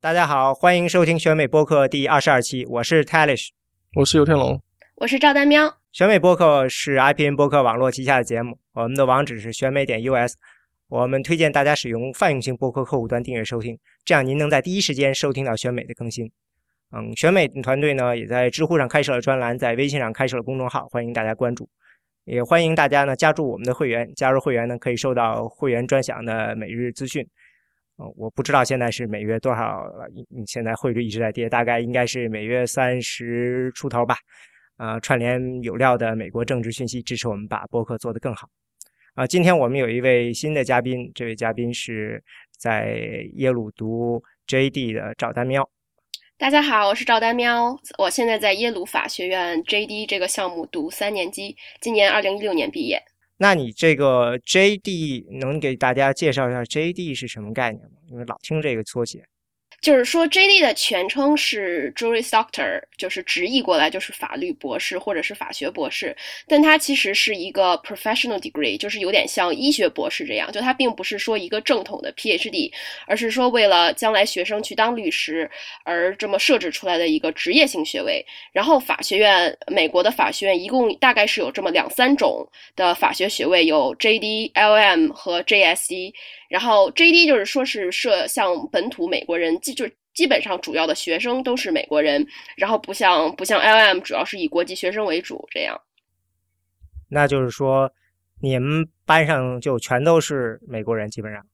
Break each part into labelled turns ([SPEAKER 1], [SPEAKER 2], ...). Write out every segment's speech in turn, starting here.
[SPEAKER 1] 大家好，欢迎收听选美播客第二十二期，我是 Talish，
[SPEAKER 2] 我是游天龙，
[SPEAKER 3] 我是赵丹喵。
[SPEAKER 1] 选美播客是 IPN 播客网络旗下的节目，我们的网址是选美点 US。我们推荐大家使用泛用型播客客户端订阅收听，这样您能在第一时间收听到选美的更新。嗯，选美团队呢也在知乎上开设了专栏，在微信上开设了公众号，欢迎大家关注。也欢迎大家呢加入我们的会员，加入会员呢可以收到会员专享的每日资讯。呃，我不知道现在是每月多少了，现在汇率一直在跌，大概应该是每月三十出头吧。啊，串联有料的美国政治讯息，支持我们把播客做得更好。啊，今天我们有一位新的嘉宾，这位嘉宾是在耶鲁读 JD 的赵丹喵。
[SPEAKER 3] 大家好，我是赵丹喵，我现在在耶鲁法学院 JD 这个项目读三年级，今年二零一六年毕业。
[SPEAKER 1] 那你这个 JD 能给大家介绍一下 JD 是什么概念吗？因为老听这个缩写。
[SPEAKER 3] 就是说，J.D. 的全称是 Juris Doctor，就是直译过来就是法律博士或者是法学博士，但它其实是一个 professional degree，就是有点像医学博士这样，就它并不是说一个正统的 Ph.D.，而是说为了将来学生去当律师而这么设置出来的一个职业性学位。然后法学院，美国的法学院一共大概是有这么两三种的法学学位，有 J.D.、L.M. 和 J.S.C. 然后 J.D. 就是说是设向本土美国人，基就基本上主要的学生都是美国人，然后不像不像 L.M. 主要是以国际学生为主这样。
[SPEAKER 1] 那就是说，你们班上就全都是美国人，基本上。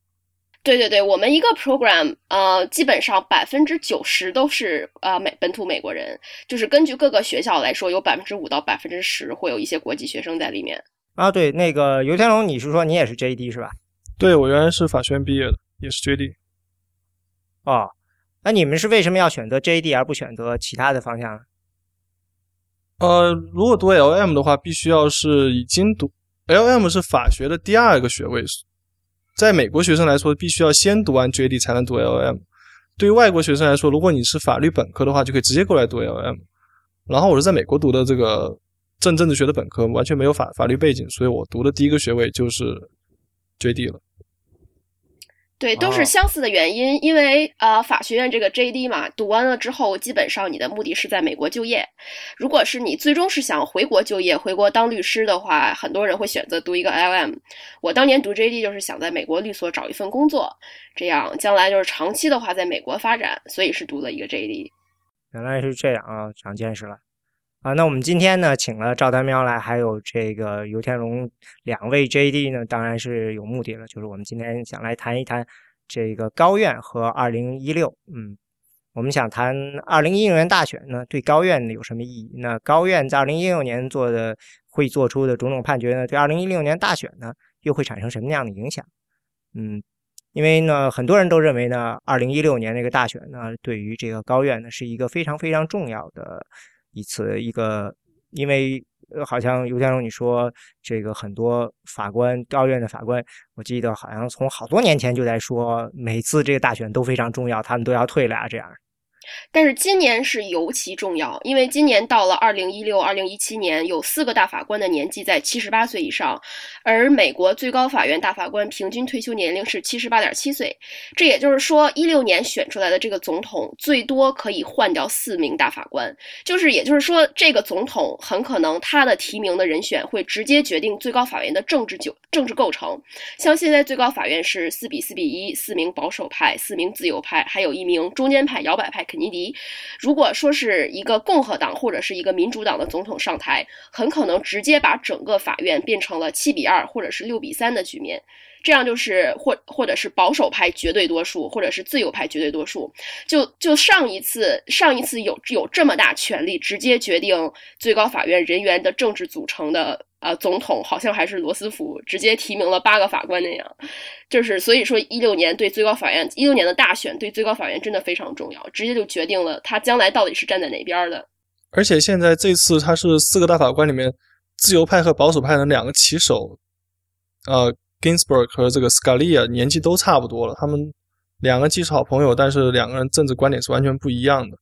[SPEAKER 3] 对对对，我们一个 program，呃，基本上百分之九十都是呃美本土美国人，就是根据各个学校来说，有百分之五到百分之十会有一些国际学生在里面。
[SPEAKER 1] 啊，对，那个游天龙，你是说你也是 J.D. 是吧？
[SPEAKER 2] 对，我原来是法学院毕业的，也是 JD。
[SPEAKER 1] 哦，那你们是为什么要选择 JD 而不选择其他的方向呢？
[SPEAKER 2] 呃，如果读 LM 的话，必须要是已经读 LM 是法学的第二个学位，在美国学生来说，必须要先读完 JD 才能读 LM。对于外国学生来说，如果你是法律本科的话，就可以直接过来读 LM。然后我是在美国读的这个政政治学的本科，完全没有法法律背景，所以我读的第一个学位就是 JD 了。
[SPEAKER 3] 对，都是相似的原因，因为呃，法学院这个 JD 嘛，读完了之后，基本上你的目的是在美国就业。如果是你最终是想回国就业、回国当律师的话，很多人会选择读一个 LM。我当年读 JD 就是想在美国律所找一份工作，这样将来就是长期的话在美国发展，所以是读了一个 JD。
[SPEAKER 1] 原来是这样啊，长见识了。啊，那我们今天呢，请了赵丹喵来，还有这个游天龙两位 JD 呢，当然是有目的了，就是我们今天想来谈一谈这个高院和二零一六。嗯，我们想谈二零一六年大选呢，对高院有什么意义？那高院在二零一六年做的会做出的种种判决呢，对二零一六年大选呢，又会产生什么样的影响？嗯，因为呢，很多人都认为呢，二零一六年那个大选呢，对于这个高院呢，是一个非常非常重要的。一次一个，因为好像尤先生你说这个很多法官高院的法官，我记得好像从好多年前就在说，每次这个大选都非常重要，他们都要退了啊，这样。
[SPEAKER 3] 但是今年是尤其重要，因为今年到了二零一六、二零一七年，有四个大法官的年纪在七十八岁以上，而美国最高法院大法官平均退休年龄是七十八点七岁。这也就是说，一六年选出来的这个总统最多可以换掉四名大法官，就是也就是说，这个总统很可能他的提名的人选会直接决定最高法院的政治就政治构成。像现在最高法院是四比四比一，四名保守派，四名自由派，还有一名中间派摇摆派。肯尼迪，如果说是一个共和党或者是一个民主党的总统上台，很可能直接把整个法院变成了七比二或者是六比三的局面。这样就是或或者是保守派绝对多数，或者是自由派绝对多数。就就上一次上一次有有这么大权力直接决定最高法院人员的政治组成的。啊，总统好像还是罗斯福直接提名了八个法官那样，就是所以说一六年对最高法院一六年的大选对最高法院真的非常重要，直接就决定了他将来到底是站在哪边的。
[SPEAKER 2] 而且现在这次他是四个大法官里面自由派和保守派的两个旗手，呃，Ginsburg 和这个 Scalia 年纪都差不多了，他们两个既是好朋友，但是两个人政治观点是完全不一样的。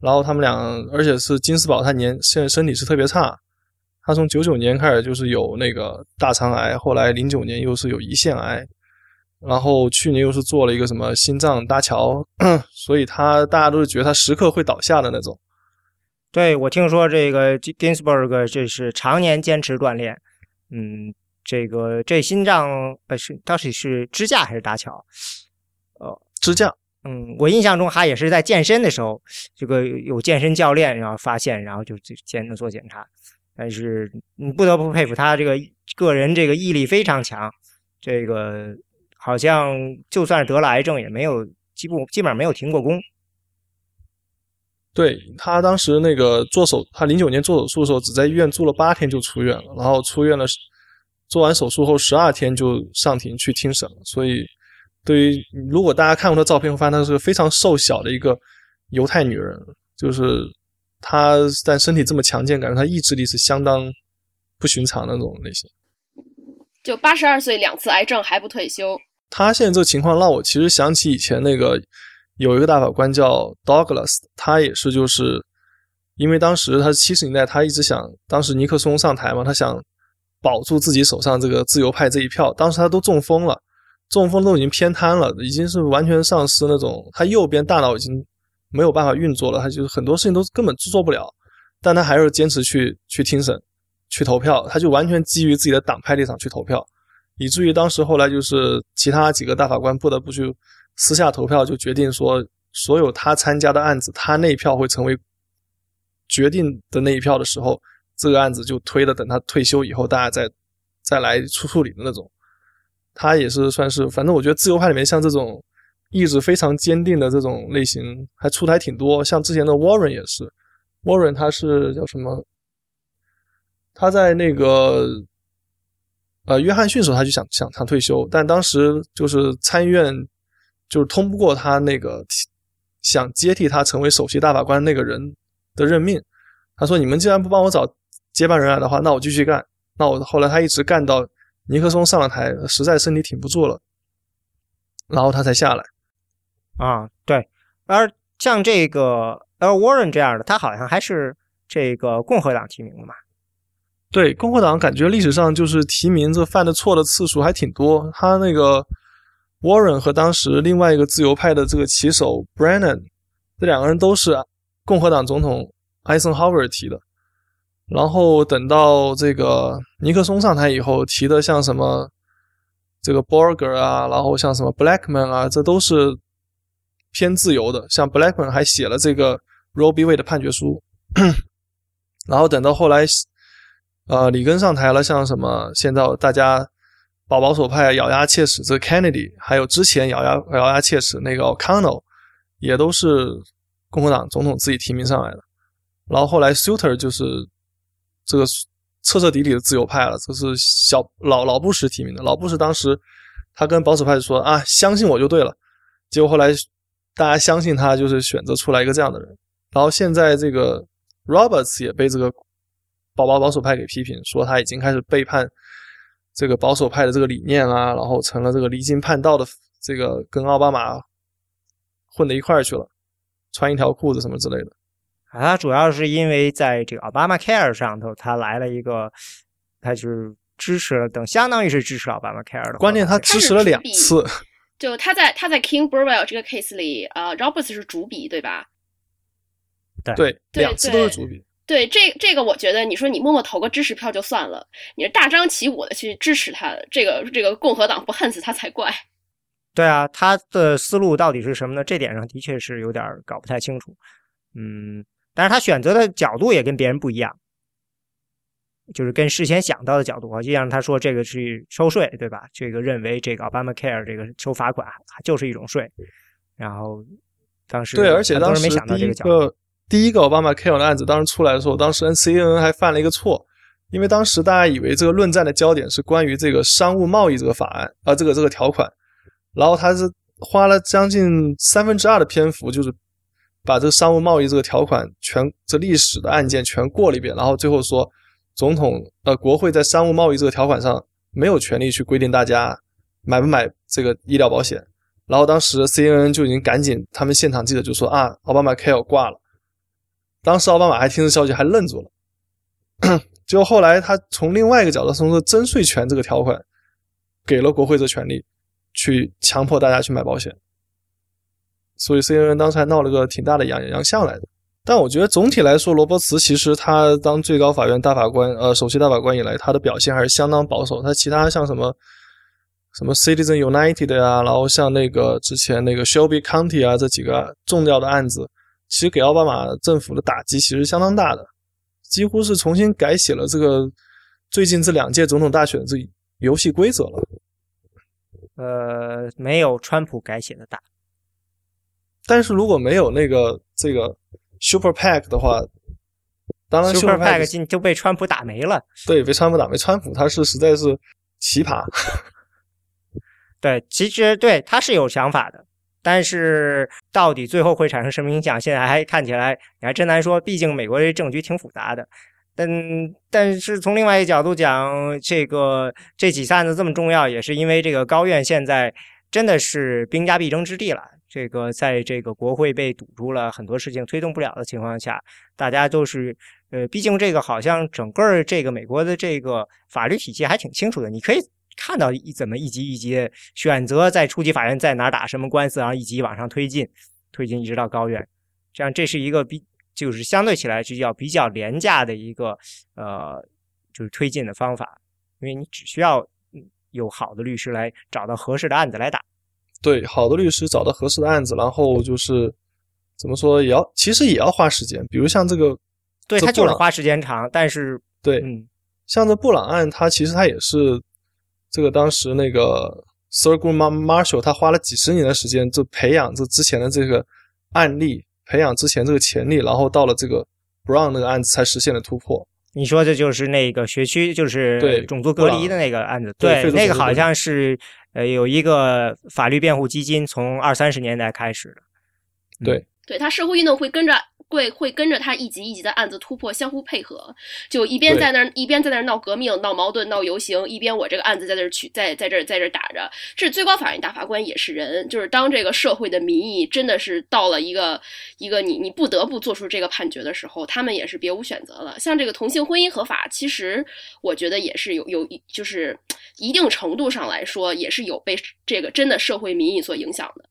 [SPEAKER 2] 然后他们俩，而且是金斯堡，他年现在身体是特别差。他从九九年开始就是有那个大肠癌，后来零九年又是有胰腺癌，然后去年又是做了一个什么心脏搭桥，所以他大家都是觉得他时刻会倒下的那种。
[SPEAKER 1] 对我听说这个 Ginsburg 这是常年坚持锻炼，嗯，这个这心脏呃是到底是支架还是搭桥？呃，
[SPEAKER 2] 支架。
[SPEAKER 1] 嗯，我印象中他也是在健身的时候，这个有健身教练然后发现，然后就先做检查。但是你不得不佩服他这个个人这个毅力非常强，这个好像就算是得了癌症也没有基本基本上没有停过工。
[SPEAKER 2] 对他当时那个做手，他零九年做手术的时候只在医院住了八天就出院了，然后出院了，做完手术后十二天就上庭去听审了。所以，对于如果大家看过他照片，会发现她是个非常瘦小的一个犹太女人，就是她但身体这么强健，感觉她意志力是相当不寻常的那种类型。
[SPEAKER 3] 就八十二岁两次癌症还不退休，
[SPEAKER 2] 他现在这个情况让我其实想起以前那个。有一个大法官叫 Douglas，他也是就是，因为当时他是七十年代，他一直想，当时尼克松上台嘛，他想保住自己手上这个自由派这一票。当时他都中风了，中风都已经偏瘫了，已经是完全丧失那种，他右边大脑已经没有办法运作了，他就是很多事情都根本做不了，但他还是坚持去去听审，去投票，他就完全基于自己的党派立场去投票，以至于当时后来就是其他几个大法官不得不去。私下投票就决定说，所有他参加的案子，他那一票会成为决定的那一票的时候，这个案子就推了，等他退休以后，大家再再来处处理的那种。他也是算是，反正我觉得自由派里面像这种意志非常坚定的这种类型，还出台挺多。像之前的 Warren 也是，Warren 他是叫什么？他在那个呃约翰逊时候他就想想想退休，但当时就是参议院。就是通不过他那个想接替他成为首席大法官那个人的任命。他说：“你们既然不帮我找接班人来的话，那我继续干。那我后来他一直干到尼克松上了台，实在身体挺不住了，然后他才下来。
[SPEAKER 1] 啊，对。而像这个 L. Warren 这样的，他好像还是这个共和党提名的嘛？
[SPEAKER 2] 对，共和党感觉历史上就是提名这犯的错的次数还挺多。他那个。Warren 和当时另外一个自由派的这个旗手 Brennan，这两个人都是共和党总统艾森豪威尔提的。然后等到这个尼克松上台以后提的，像什么这个 Borger 啊，然后像什么 Blackman 啊，这都是偏自由的。像 Blackman 还写了这个 Roe v. Wade 的判决书。然后等到后来，呃，里根上台了，像什么现在大家。保保守派咬牙切齿，这个 Kennedy，还有之前咬牙咬牙切齿那个 O'Connell，也都是共和党总统自己提名上来的。然后后来 Suter 就是这个彻彻底底的自由派了，这是小老老布什提名的。老布什当时他跟保守派说啊，相信我就对了。结果后来大家相信他，就是选择出来一个这样的人。然后现在这个 Roberts 也被这个宝宝保守派给批评，说他已经开始背叛。这个保守派的这个理念啊，然后成了这个离经叛道的这个跟奥巴马混到一块儿去了，穿一条裤子什么之类的。
[SPEAKER 1] 啊，他主要是因为在这个奥巴马 Care 上头，他来了一个，他是支持了，等相当于是支持奥巴马 Care 的。
[SPEAKER 2] 关键他支持了两次。
[SPEAKER 3] 就他在他在 King Burwell 这个 case 里，呃，Roberts 是主笔，对吧？
[SPEAKER 1] 对，
[SPEAKER 2] 两次都是主笔。
[SPEAKER 3] 对这这个，我觉得你说你默默投个支持票就算了，你是大张旗鼓的去支持他，这个这个共和党不恨死他才怪。
[SPEAKER 1] 对啊，他的思路到底是什么呢？这点上的确是有点搞不太清楚。嗯，但是他选择的角度也跟别人不一样，就是跟事先想到的角度啊，就像他说这个是收税，对吧？这个认为这个 Obama Care 这个收罚款就是一种税，然后当时
[SPEAKER 2] 对，而且当时
[SPEAKER 1] 没想到这个角度。
[SPEAKER 2] 第一个 Obamacare 的案子当时出来的时候，当时 NCNN 还犯了一个错，因为当时大家以为这个论战的焦点是关于这个商务贸易这个法案啊，这个这个条款，然后他是花了将近三分之二的篇幅，就是把这个商务贸易这个条款全这历史的案件全过了一遍，然后最后说总统呃国会在商务贸易这个条款上没有权利去规定大家买不买这个医疗保险，然后当时 CNN 就已经赶紧，他们现场记者就说啊，奥巴马 Care 挂了。当时奥巴马还听这消息还愣住了，就后来他从另外一个角度，从说征税权这个条款给了国会这权利，去强迫大家去买保险。所以 CNN 当时还闹了个挺大的洋洋相来的。但我觉得总体来说，罗伯茨其实他当最高法院大法官，呃，首席大法官以来，他的表现还是相当保守。他其他像什么什么 Citizen United 啊，然后像那个之前那个 Shelby County 啊这几个重要的案子，其实给奥巴马政府的打击其实相当大的，几乎是重新改写了这个最近这两届总统大选的这游戏规则了。
[SPEAKER 1] 呃，没有川普改写的大。
[SPEAKER 2] 但是如果没有那个这个 Super PAC 的话，当然
[SPEAKER 1] Super
[SPEAKER 2] PAC
[SPEAKER 1] PAC 进就被川普打没了。
[SPEAKER 2] 对，被川普打没。川普他是实在是奇葩。
[SPEAKER 1] 对，其实对他是有想法的，但是到底最后会产生什么影响，现在还看起来你还真难说。毕竟美国这政局挺复杂的。但但是从另外一个角度讲，这个这几次案子这么重要，也是因为这个高院现在真的是兵家必争之地了。这个在这个国会被堵住了很多事情推动不了的情况下，大家都是呃，毕竟这个好像整个这个美国的这个法律体系还挺清楚的，你可以看到一怎么一级一级选择在初级法院在哪打什么官司，然后一级往上推进，推进一直到高院，这样这是一个比就是相对起来就叫比较廉价的一个呃就是推进的方法，因为你只需要有好的律师来找到合适的案子来打。
[SPEAKER 2] 对，好的律师找到合适的案子，然后就是怎么说也要，其实也要花时间。比如像这个，
[SPEAKER 1] 对他就是花时间长，但是
[SPEAKER 2] 对，
[SPEAKER 1] 嗯，
[SPEAKER 2] 像这布朗案，他其实他也是这个当时那个 Sir g u m Marshall，他花了几十年的时间，就培养这之前的这个案例，培养之前这个潜力，然后到了这个 Brown 那个案子才实现了突破。
[SPEAKER 1] 你说的就是那个学区，就是种族隔离的那个案子，
[SPEAKER 2] 对，
[SPEAKER 1] 那个好像是。呃，有一个法律辩护基金，从二三十年代开始的，
[SPEAKER 2] 对，
[SPEAKER 3] 对他社会运动会跟着。会会跟着他一级一级的案子突破，相互配合，就一边在那儿一边在那儿闹革命、闹矛盾、闹游行，一边我这个案子在那儿去在在这儿在这儿打着。这最高法院大法官也是人，就是当这个社会的民意真的是到了一个一个你你不得不做出这个判决的时候，他们也是别无选择了。像这个同性婚姻合法，其实我觉得也是有有就是一定程度上来说，也是有被这个真的社会民意所影响的。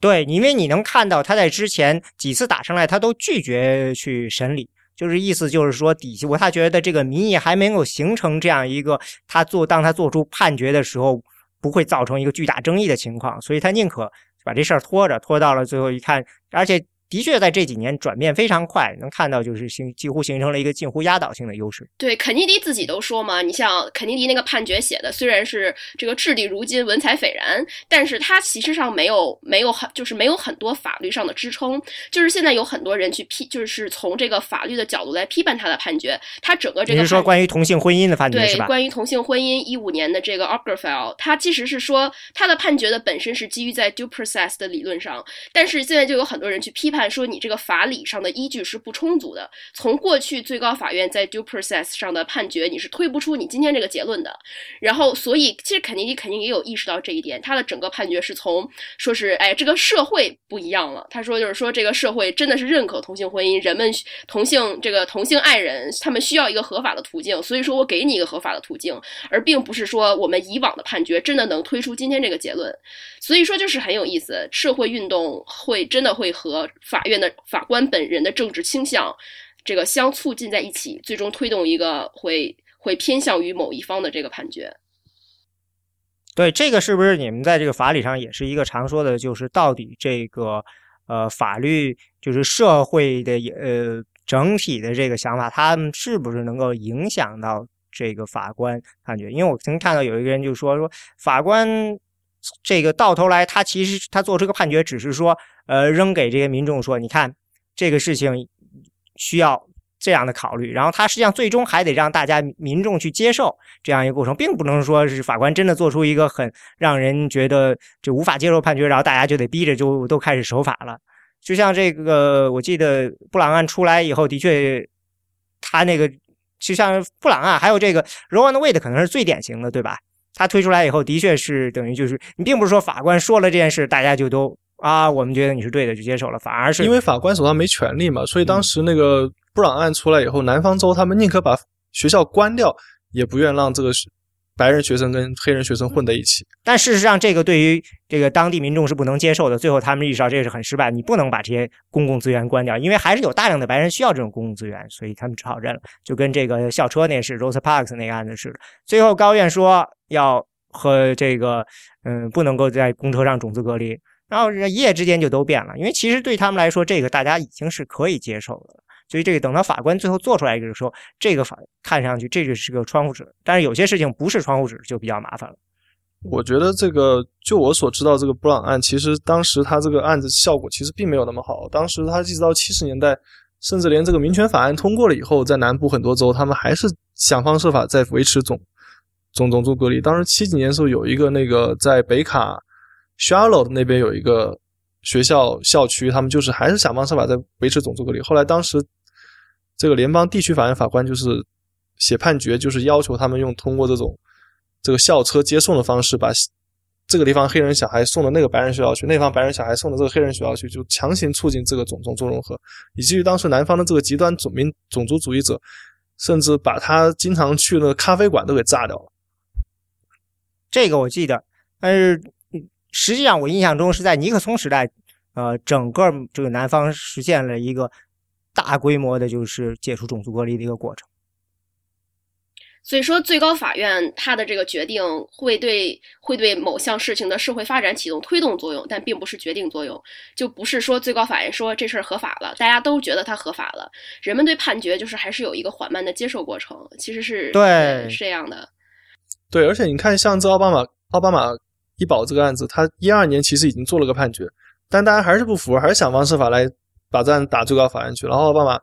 [SPEAKER 1] 对，因为你能看到他在之前几次打上来，他都拒绝去审理，就是意思就是说底下我他觉得这个民意还没有形成这样一个，他做当他做出判决的时候不会造成一个巨大争议的情况，所以他宁可把这事儿拖着，拖到了最后一看，而且。的确，在这几年转变非常快，能看到就是形几乎形成了一个近乎压倒性的优势。
[SPEAKER 3] 对，肯尼迪自己都说嘛，你像肯尼迪那个判决写的，虽然是这个掷地如金、文采斐然，但是他其实上没有没有很就是没有很多法律上的支撑。就是现在有很多人去批，就是从这个法律的角度来批判他的判决。他整个这个
[SPEAKER 1] 你是说关于同性婚姻的判决是吧？
[SPEAKER 3] 关于同性婚姻，一五年的这个 Obergefell，他其实是说他的判决的本身是基于在 due process 的理论上，但是现在就有很多人去批判说你这个法。法理上的依据是不充足的。从过去最高法院在 due process 上的判决，你是推不出你今天这个结论的。然后，所以其实肯尼迪肯定也有意识到这一点。他的整个判决是从说是，哎，这个社会不一样了。他说就是说，这个社会真的是认可同性婚姻，人们同性这个同性爱人，他们需要一个合法的途径。所以说我给你一个合法的途径，而并不是说我们以往的判决真的能推出今天这个结论。所以说就是很有意思，社会运动会真的会和法院的法。官本人的政治倾向，这个相促进在一起，最终推动一个会会偏向于某一方的这个判决。
[SPEAKER 1] 对，这个是不是你们在这个法理上也是一个常说的，就是到底这个呃法律就是社会的呃整体的这个想法，他们是不是能够影响到这个法官判决？因为我曾经看到有一个人就说说法官这个到头来他其实他做出个判决，只是说呃扔给这些民众说，你看。这个事情需要这样的考虑，然后他实际上最终还得让大家民众去接受这样一个过程，并不能说是法官真的做出一个很让人觉得就无法接受判决，然后大家就得逼着就都开始守法了。就像这个，我记得布朗案出来以后，的确他那个就像布朗案，还有这个 Roe v. Wade 可能是最典型的，对吧？他推出来以后，的确是等于就是你并不是说法官说了这件事，大家就都。啊，我们觉得你是对的，就接受了。反而是
[SPEAKER 2] 因为法官手上没权利嘛，所以当时那个布朗案出来以后，南方州他们宁可把学校关掉，也不愿让这个白人学生跟黑人学生混在一起。
[SPEAKER 1] 但事实上，这个对于这个当地民众是不能接受的。最后他们意识到这是很失败，你不能把这些公共资源关掉，因为还是有大量的白人需要这种公共资源，所以他们只好认了。就跟这个校车那是 Rosa Parks 那个案子似的。最后高院说要和这个嗯不能够在公车上种族隔离，然后一夜之间就都变了，因为其实对他们来说，这个大家已经是可以接受的。所以这个等到法官最后做出来一个说，这个法看上去这个是个窗户纸，但是有些事情不是窗户纸就比较麻烦了。
[SPEAKER 2] 我觉得这个就我所知道，这个布朗案其实当时他这个案子效果其实并没有那么好。当时他一直到七十年代，甚至连这个民权法案通过了以后，在南部很多州他们还是想方设法在维持种种种族隔离。当时七几年的时候有一个那个在北卡 s h a r l o t 那边有一个学校校区，他们就是还是想方设法在维持种族隔离。后来当时。这个联邦地区法院法官就是写判决，就是要求他们用通过这种这个校车接送的方式，把这个地方黑人小孩送到那个白人学校去，那方白人小孩送到这个黑人学校去，就强行促进这个种种族融合，以至于当时南方的这个极端种民种族主义者，甚至把他经常去那个咖啡馆都给炸掉了。
[SPEAKER 1] 这个我记得，但是实际上我印象中是在尼克松时代，呃，整个这个南方实现了一个。大规模的，就是解除种族隔离的一个过程。
[SPEAKER 3] 所以说，最高法院他的这个决定会对会对某项事情的社会发展起动推动作用，但并不是决定作用。就不是说最高法院说这事儿合法了，大家都觉得它合法了，人们对判决就是还是有一个缓慢的接受过程。其实是
[SPEAKER 1] 对
[SPEAKER 3] 是这样的。
[SPEAKER 2] 对，而且你看，像这奥巴马奥巴马医保这个案子，他一二年其实已经做了个判决，但大家还是不服，还是想方设法来。把这案打最高法院去，然后奥巴马，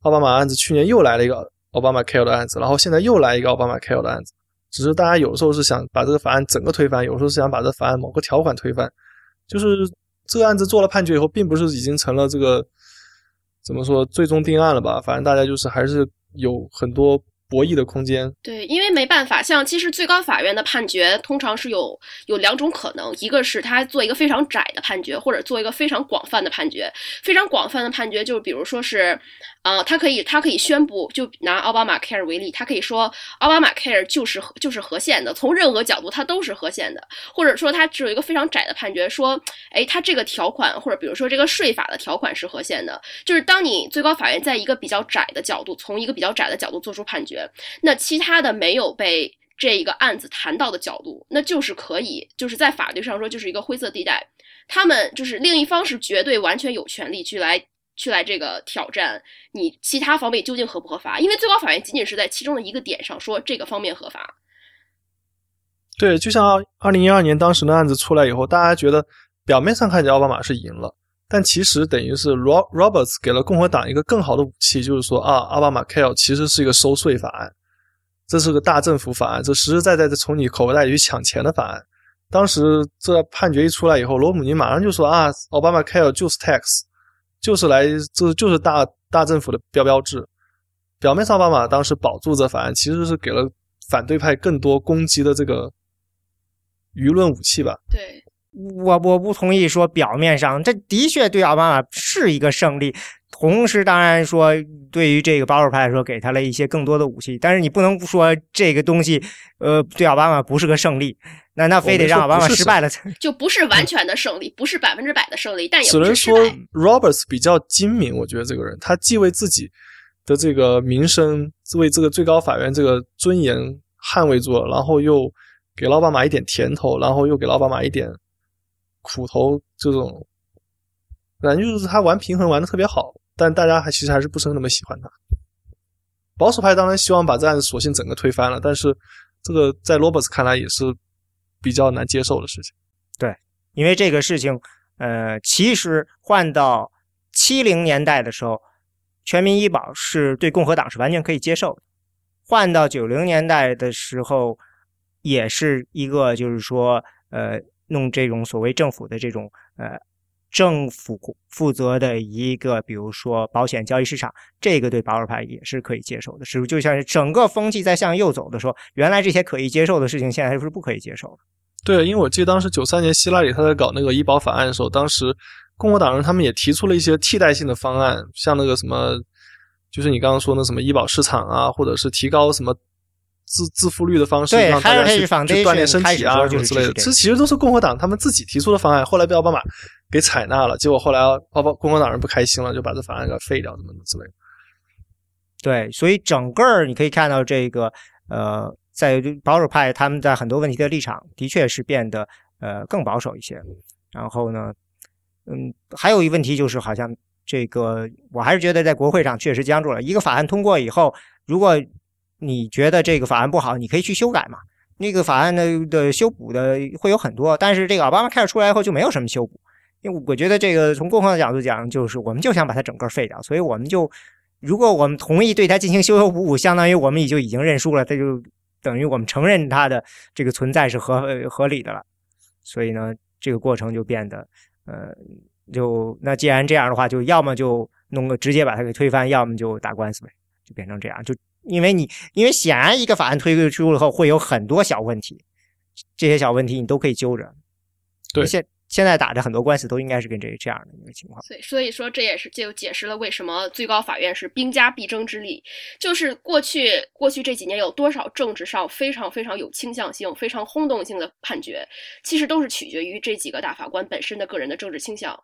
[SPEAKER 2] 奥巴马案子去年又来了一个奥巴马 care 的案子，然后现在又来一个奥巴马 care 的案子。只是大家有时候是想把这个法案整个推翻，有时候是想把这法案某个条款推翻。就是这个案子做了判决以后，并不是已经成了这个怎么说最终定案了吧？反正大家就是还是有很多。博弈的空间，
[SPEAKER 3] 对，因为没办法，像其实最高法院的判决通常是有有两种可能，一个是他做一个非常窄的判决，或者做一个非常广泛的判决。非常广泛的判决就是，比如说是，呃，他可以他可以宣布，就拿奥巴马 care 为例，他可以说奥巴马 care 就是就是合宪的，从任何角度它都是合宪的，或者说它只有一个非常窄的判决，说，哎，它这个条款或者比如说这个税法的条款是合宪的，就是当你最高法院在一个比较窄的角度，从一个比较窄的角度做出判决。那其他的没有被这一个案子谈到的角度，那就是可以，就是在法律上说就是一个灰色地带。他们就是另一方是绝对完全有权利去来去来这个挑战你其他方面究竟合不合法，因为最高法院仅仅是在其中的一个点上说这个方面合法。
[SPEAKER 2] 对，就像二零一二年当时的案子出来以后，大家觉得表面上看起来奥巴马是赢了。但其实等于是 Rob Roberts 给了共和党一个更好的武器，就是说啊，奥巴马 Care 其实是一个收税法案，这是个大政府法案，这实实在在的从你口袋里去抢钱的法案。当时这判决一出来以后，罗姆尼马上就说啊，奥巴马 Care 就是 tax，就是来这就是大大政府的标标志。表面上奥巴马当时保住这法案，其实是给了反对派更多攻击的这个舆论武器吧？
[SPEAKER 3] 对。
[SPEAKER 1] 我我不同意说表面上这的确对奥巴马是一个胜利，同时当然说对于这个保守派来说给他了一些更多的武器，但是你不能不说这个东西，呃，对奥巴马不是个胜利，那那非得让奥巴马失败了才？
[SPEAKER 3] 就不是完全的胜利，不是百分之百的胜利，但也
[SPEAKER 2] 只能说 Roberts 比较精明，我觉得这个人他既为自己的这个名声，为这个最高法院这个尊严捍卫住了，然后又给奥巴马一点甜头，然后又给奥巴马一点。苦头这种，反正就是他玩平衡玩的特别好，但大家还其实还是不是那么喜欢他。保守派当然希望把这案子索性整个推翻了，但是这个在罗伯斯看来也是比较难接受的事情。
[SPEAKER 1] 对，因为这个事情，呃，其实换到七零年代的时候，全民医保是对共和党是完全可以接受的；换到九零年代的时候，也是一个就是说，呃。弄这种所谓政府的这种呃政府负责的一个，比如说保险交易市场，这个对保守派也是可以接受的。是不是就像是整个风气在向右走的时候，原来这些可以接受的事情，现在是不是不可以接受的。
[SPEAKER 2] 对，因为我记得当时九三年希拉里他在搞那个医保法案的时候，当时共和党人他们也提出了一些替代性的方案，像那个什么，就是你刚刚说那什么医保市场啊，或者是提高什么自自负率的方式，
[SPEAKER 1] 对
[SPEAKER 2] 让大家去
[SPEAKER 1] Heritage Foundation
[SPEAKER 2] 去锻炼身体啊
[SPEAKER 1] 就是
[SPEAKER 2] 什么之类的。
[SPEAKER 1] 支持这
[SPEAKER 2] 其实都是共和党他们自己提出的方案，后来被奥巴马给采纳了，结果后来奥巴共和党人不开心了，就把这法案给废掉，怎么怎么之类的。
[SPEAKER 1] 对，所以整个儿你可以看到这个呃，在保守派他们在很多问题的立场的确是变得呃更保守一些。然后呢，嗯，还有一个问题就是，好像这个我还是觉得在国会上确实僵住了。一个法案通过以后，如果你觉得这个法案不好，你可以去修改嘛。那个法案的的修补的会有很多，但是这个奥巴马开始出来以后就没有什么修补。因为我觉得这个从共和的角度讲，就是我们就想把它整个废掉，所以我们就如果我们同意对它进行修修补补，相当于我们也就已经认输了，这就等于我们承认它的这个存在是合合理的了。所以呢，这个过程就变得呃，就那既然这样的话，就要么就弄个直接把它给推翻，要么就打官司呗，就变成这样。就因为你因为显然一个法案推出了后会有很多小问题，这些小问题你都可以揪着。
[SPEAKER 2] 对
[SPEAKER 1] 现现在打着很多官司都应该是跟这这样的一个情况。
[SPEAKER 3] 所以，所以说这也是就解释了为什么最高法院是兵家必争之地。就是过去过去这几年有多少政治上非常非常有倾向性、非常轰动性的判决，其实都是取决于这几个大法官本身的个人的政治倾向。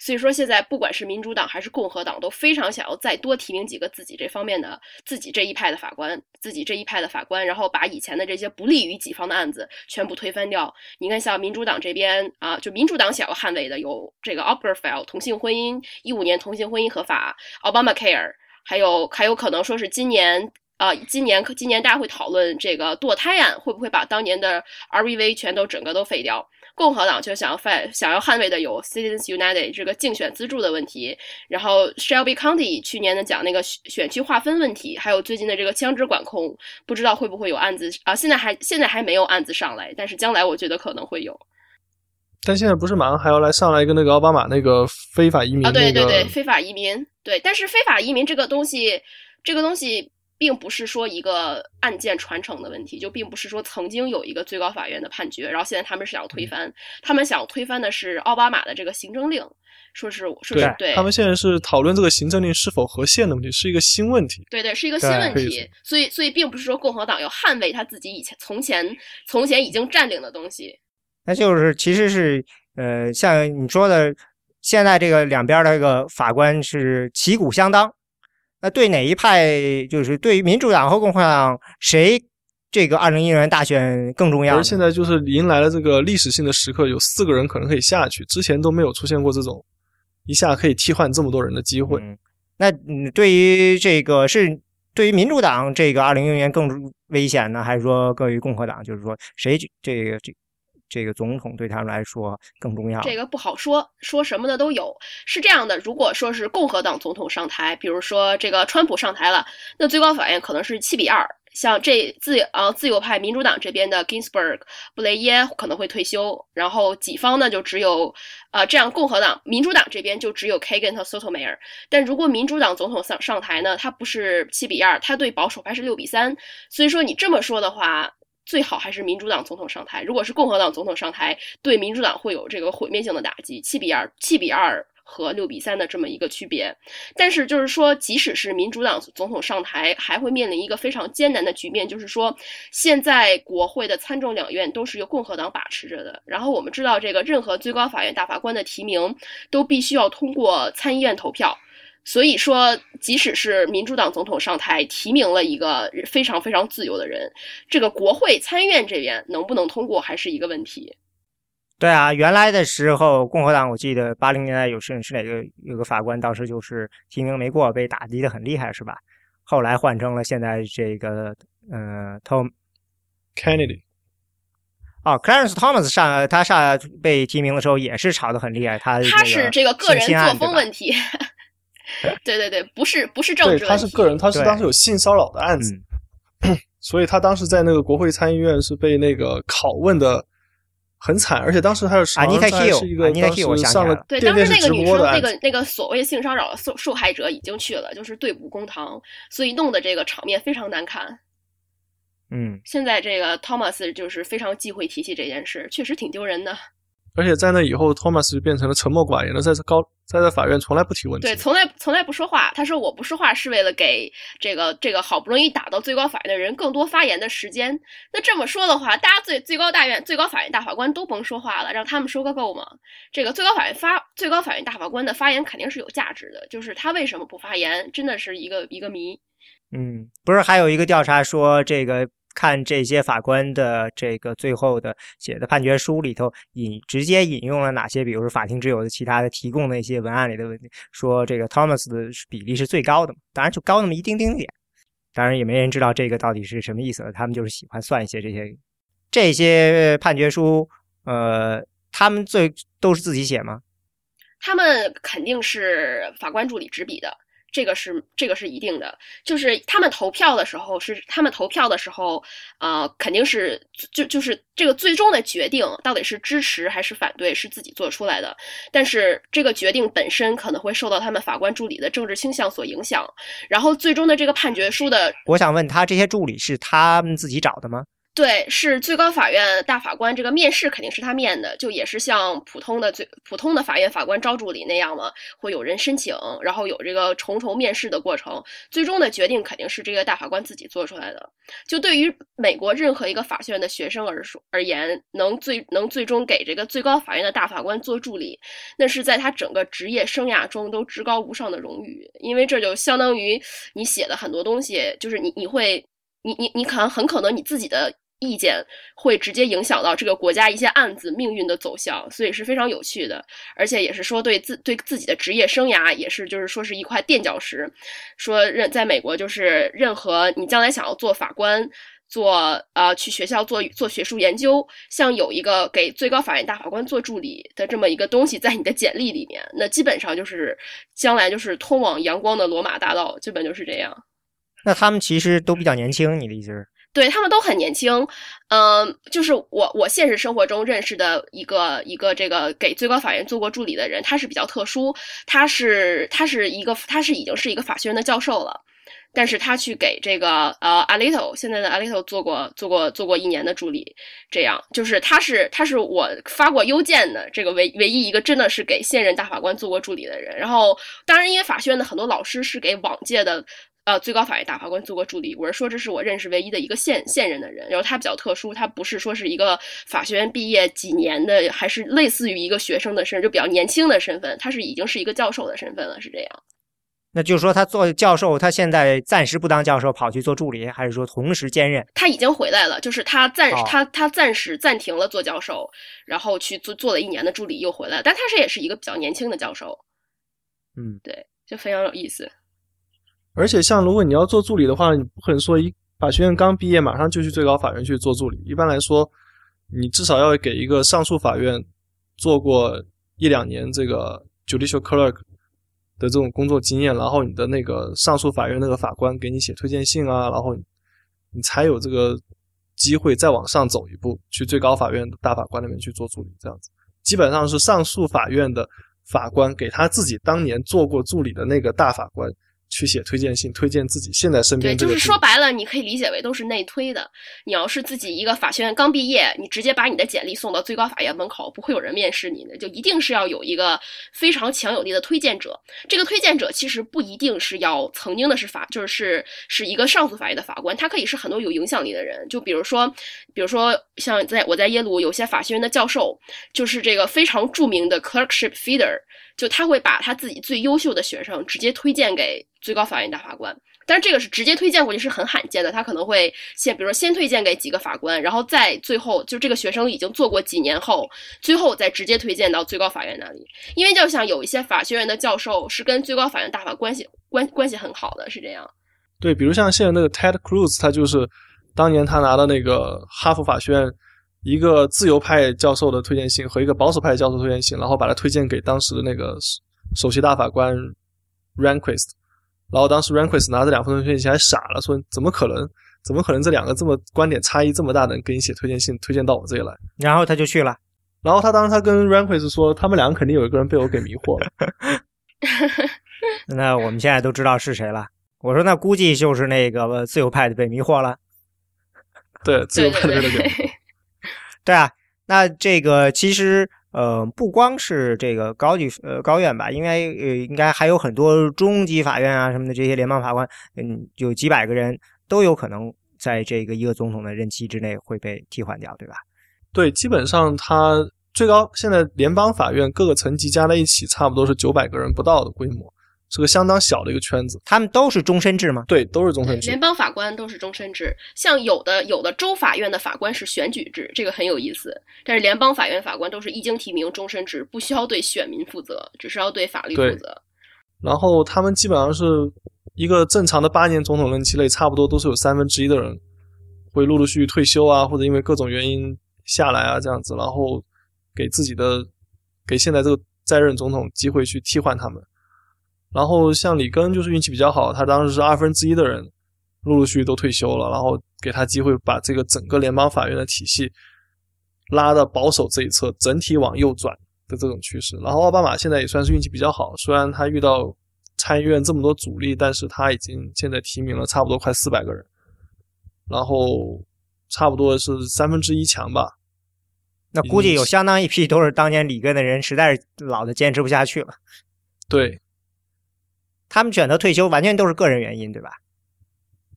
[SPEAKER 3] 所以说，现在不管是民主党还是共和党，都非常想要再多提名几个自己这方面的、自己这一派的法官，自己这一派的法官，然后把以前的这些不利于己方的案子全部推翻掉。你看，像民主党这边啊，就民主党想要捍卫的有这个 Obergefell 同性婚姻，一五年同性婚姻合法，Obamacare，还有还有可能说是今年。啊，今年今年大家会讨论这个堕胎案会不会把当年的 R V V 全都整个都废掉？共和党就想要反想要捍卫的有 Citizens United 这个竞选资助的问题，然后 Shelby County 去年的讲那个选区划分问题，还有最近的这个枪支管控，不知道会不会有案子啊？现在还现在还没有案子上来，但是将来我觉得可能会有。
[SPEAKER 2] 但现在不是马上还要来上来一个那个奥巴马那个非法移民
[SPEAKER 3] 啊？对对对，非法移民，对，但是非法移民这个东西，这个东西。并不是说一个案件传承的问题，就并不是说曾经有一个最高法院的判决，然后现在他们是想要推翻，他们想要推翻的是奥巴马的这个行政令，说是说是对，
[SPEAKER 2] 他们现在是讨论这个行政令是否合宪的问题，是一个新问题。
[SPEAKER 3] 对对，是一个新问题所以所以并不是说共和党要捍卫他自己以前从前从前已经占领的东西，
[SPEAKER 1] 那就是其实是呃，像你说的，现在这个两边的这个法官是旗鼓相当。那对哪一派，就是对于民主党和共和党，谁这个二零一六年大选更重要呢？
[SPEAKER 2] 而现在就是迎来了这个历史性的时刻，有四个人可能可以下去，之前都没有出现过这种一下可以替换这么多人的机会。
[SPEAKER 1] 嗯，那嗯，对于这个是对于民主党这个二零一六年更危险呢，还是说更于共和党？就是说谁这个这这个总统对他们来说更重要？
[SPEAKER 3] 这个不好说，说什么的都有。是这样的，如果说是共和党总统上台，比如说这个川普上台了，那最高法院可能是七比二。像这自呃自由派民主党这边的 Ginsburg 布雷耶可能会退休，然后己方呢就只有呃这样共和党民主党这边就只有 Kagan 和 Sotomayor。但如果民主党总统上上台呢，他不是七比二，他对保守派是六比三。所以说你这么说的话，最好还是民主党总统上台。如果是共和党总统上台，对民主党会有这个毁灭性的打击。七比二，七比二。和六比三的这么一个区别，但是就是说，即使是民主党总统上台，还会面临一个非常艰难的局面，就是说，现在国会的参众两院都是由共和党把持着的。然后我们知道，这个任何最高法院大法官的提名都必须要通过参议院投票，所以说，即使是民主党总统上台提名了一个非常非常自由的人，这个国会参议院这边能不能通过还是一个问题。
[SPEAKER 1] 对啊，原来的时候，共和党我记得八零年代有是是哪个有个法官，当时就是提名没过，被打击的很厉害，是吧？后来换成了现在这个呃，Tom
[SPEAKER 2] Kennedy
[SPEAKER 1] 哦，Clarence Thomas 上他上被提名的时候也是吵得很厉害，他
[SPEAKER 3] 他是这个个人作风问
[SPEAKER 1] 题，
[SPEAKER 3] 题。对对对，不是不是政，治
[SPEAKER 2] 他是个人，他是当时有性骚扰的案子，
[SPEAKER 1] 嗯
[SPEAKER 2] 所以他当时在那个国会参议院是被那个拷问的很惨，而且当时还是好像
[SPEAKER 1] Anita
[SPEAKER 2] 还是一个
[SPEAKER 1] Hill，Anita
[SPEAKER 2] 当时
[SPEAKER 1] 想起来了
[SPEAKER 2] 上了
[SPEAKER 3] 对，
[SPEAKER 2] 电电视直
[SPEAKER 3] 当时那个女生，那。个那个所谓性骚扰的受受害者已经去了，就是对簿公堂，所以弄得这个场面非常难看。
[SPEAKER 1] 嗯，
[SPEAKER 3] 现在这个 Thomas 就是非常忌讳提起这件事，确实挺丢人的。
[SPEAKER 2] 而且在那以后，Thomas 就变成了沉默寡言的，在这高在在法院从来不提问题。
[SPEAKER 3] 对，从来从来不说话。他说我不说话是为了给这个这个好不容易打到最高法院的人更多发言的时间。那这么说的话，大家最最高大院最高法院大法官都甭说话了，让他们说个够吗？这个最高法院发最高法院大法官的发言肯定是有价值的，就是他为什么不发言，真的是一个一个谜。
[SPEAKER 1] 嗯，不是还有一个调查说这个。看这些法官的这个最后的写的判决书里头引直接引用了哪些，比如说法庭之友的其他的提供的一些文案里的问题，说这个 Thomas 的比例是最高的嘛，当然就高那么一丁丁点，当然也没人知道这个到底是什么意思了他们就是喜欢算一些这些这些判决书，呃，他们最都是自己写吗？
[SPEAKER 3] 他们肯定是法官助理执笔的。这个是这个是一定的，就是他们投票的时候是他们投票的时候，呃，肯定是就就是这个最终的决定到底是支持还是反对是自己做出来的，但是这个决定本身可能会受到他们法官助理的政治倾向所影响，然后最终的这个判决书的，
[SPEAKER 1] 我想问他这些助理是他们自己找的吗？
[SPEAKER 3] 对，是最高法院大法官这个面试肯定是他面的，就也是像普通的最普通的法院法官招助理那样嘛，会有人申请，然后有这个重重面试的过程，最终的决定肯定是这个大法官自己做出来的。就对于美国任何一个法学院的学生而说而言，能最能最终给这个最高法院的大法官做助理，那是在他整个职业生涯中都至高无上的荣誉，因为这就相当于你写的很多东西，就是你你会。你你你可能很可能你自己的意见会直接影响到这个国家一些案子命运的走向，所以是非常有趣的，而且也是说对自对自己的职业生涯也是就是说是一块垫脚石。说任在美国就是任何你将来想要做法官，做呃去学校做做学术研究，像有一个给最高法院大法官做助理的这么一个东西在你的简历里面，那基本上就是将来就是通往阳光的罗马大道，基本就是这样。
[SPEAKER 1] 那他们其实都比较年轻，你的意思是？
[SPEAKER 3] 对他们都很年轻，嗯，就是我我现实生活中认识的一个一个这个给最高法院做过助理的人，他是比较特殊，他是他是一个他是已经是一个法学院的教授了，但是他去给这个呃 Alito 现在的 Alito 做过做过做过一年的助理，这样就是他是他是我发过邮件的这个唯唯一一个真的是给现任大法官做过助理的人，然后当然因为法学院的很多老师是给往届的。呃，最高法院大法官做过助理，我是说这是我认识唯一的一个现现任的人。然后他比较特殊，他不是说是一个法学院毕业几年的，还是类似于一个学生的身份，就比较年轻的身份。他是已经是一个教授的身份了，是这样。
[SPEAKER 1] 那就是说他做教授，他现在暂时不当教授，跑去做助理，还是说同时兼任？
[SPEAKER 3] 他已经回来了，就是他暂他他暂时暂停了做教授，然后去做做了一年的助理，又回来了。但他是也是一个比较年轻的教授。
[SPEAKER 1] 嗯，
[SPEAKER 3] 对，就非常有意思。
[SPEAKER 2] 而且，像如果你要做助理的话，你不可能说一法学院刚毕业马上就去最高法院去做助理。一般来说，你至少要给一个上诉法院做过一两年这个 judicial clerk 的这种工作经验，然后你的那个上诉法院那个法官给你写推荐信啊，然后你才有这个机会再往上走一步，去最高法院的大法官那边去做助理。这样子，基本上是上诉法院的法官给他自己当年做过助理的那个大法官。去写推荐信，推荐自己现在身边。
[SPEAKER 3] 对，就是说白了，你可以理解为都是内推的。你要是自己一个法学院刚毕业，你直接把你的简历送到最高法院门口，不会有人面试你的，就一定是要有一个非常强有力的推荐者。这个推荐者其实不一定是要曾经的是法，就是是一个上诉法院的法官，他可以是很多有影响力的人。就比如说，比如说像在我在耶鲁有些法学院的教授，就是这个非常著名的 clerkship feeder。就他会把他自己最优秀的学生直接推荐给最高法院大法官，但是这个是直接推荐过去是很罕见的。他可能会先，比如说先推荐给几个法官，然后再最后就这个学生已经做过几年后，最后再直接推荐到最高法院那里。因为就像有一些法学院的教授是跟最高法院大法关系关关系很好的，是这样。
[SPEAKER 2] 对，比如像现在那个 Ted Cruz，他就是当年他拿的那个哈佛法学院。一个自由派教授的推荐信和一个保守派教授推荐信，然后把他推荐给当时的那个首席大法官 Ranquist，然后当时 Ranquist 拿着两封推荐信还傻了，说怎么可能？怎么可能这两个这么观点差异这么大的人给你写推荐信，推荐到我这里来？
[SPEAKER 1] 然后他就去了。
[SPEAKER 2] 然后他当时他跟 Ranquist 说，他们两个肯定有一个人被我给迷惑了。
[SPEAKER 1] 那我们现在都知道是谁了。我说那估计就是那个自由派的被迷惑了。
[SPEAKER 2] 对，自由派的被迷惑。
[SPEAKER 1] 对啊，那这个其实呃，不光是这个高级呃高院吧，应该呃应该还有很多中级法院啊什么的这些联邦法官，嗯，有几百个人都有可能在这个一个总统的任期之内会被替换掉，对吧？
[SPEAKER 2] 对，基本上他最高现在联邦法院各个层级加在一起，差不多是九百个人不到的规模。是个相当小的一个圈子，
[SPEAKER 1] 他们都是终身制吗？
[SPEAKER 2] 对，都是终身制。
[SPEAKER 3] 联邦法官都是终身制，像有的有的州法院的法官是选举制，这个很有意思。但是联邦法院法官都是一经提名终身制，不需要对选民负责，只是要对法律负责。
[SPEAKER 2] 然后他们基本上是一个正常的八年总统任期内，差不多都是有三分之一的人会陆陆续续退休啊，或者因为各种原因下来啊这样子，然后给自己的给现在这个在任总统机会去替换他们。然后像里根就是运气比较好，他当时是二分之一的人陆陆续续都退休了，然后给他机会把这个整个联邦法院的体系拉到保守这一侧，整体往右转的这种趋势。然后奥巴马现在也算是运气比较好，虽然他遇到参议院这么多阻力，但是他已经现在提名了差不多快四百个人，然后差不多是三分之一强吧。
[SPEAKER 1] 那估计有相当一批都是当年里根的人，实在是老的坚持不下去了。
[SPEAKER 2] 对。
[SPEAKER 1] 他们选择退休完全都是个人原因，对吧？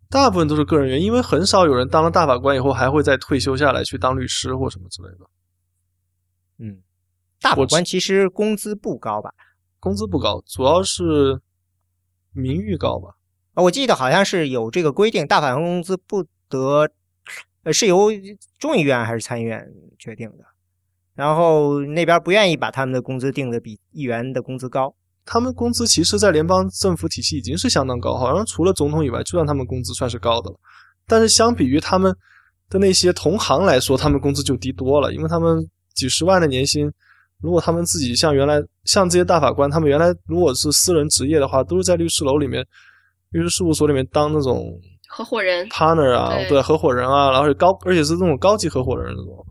[SPEAKER 2] 大部分都是个人原因，因为很少有人当了大法官以后还会再退休下来去当律师或什么之类的。
[SPEAKER 1] 嗯，大法官其实工资不高吧？
[SPEAKER 2] 工资不高，主要是名誉高吧？
[SPEAKER 1] 啊，我记得好像是有这个规定，大法官工资不得，呃，是由众议院还是参议院决定的，然后那边不愿意把他们的工资定的比议员的工资高。
[SPEAKER 2] 他们工资其实，在联邦政府体系已经是相当高，好像除了总统以外，就让他们工资算是高的了。但是相比于他们的那些同行来说，他们工资就低多了，因为他们几十万的年薪，如果他们自己像原来像这些大法官，他们原来如果是私人职业的话，都是在律师楼里面、律师事务所里面当那种
[SPEAKER 3] 合伙人、
[SPEAKER 2] partner 啊，对，合伙人啊，然后高，而且是那种高级合伙人那种。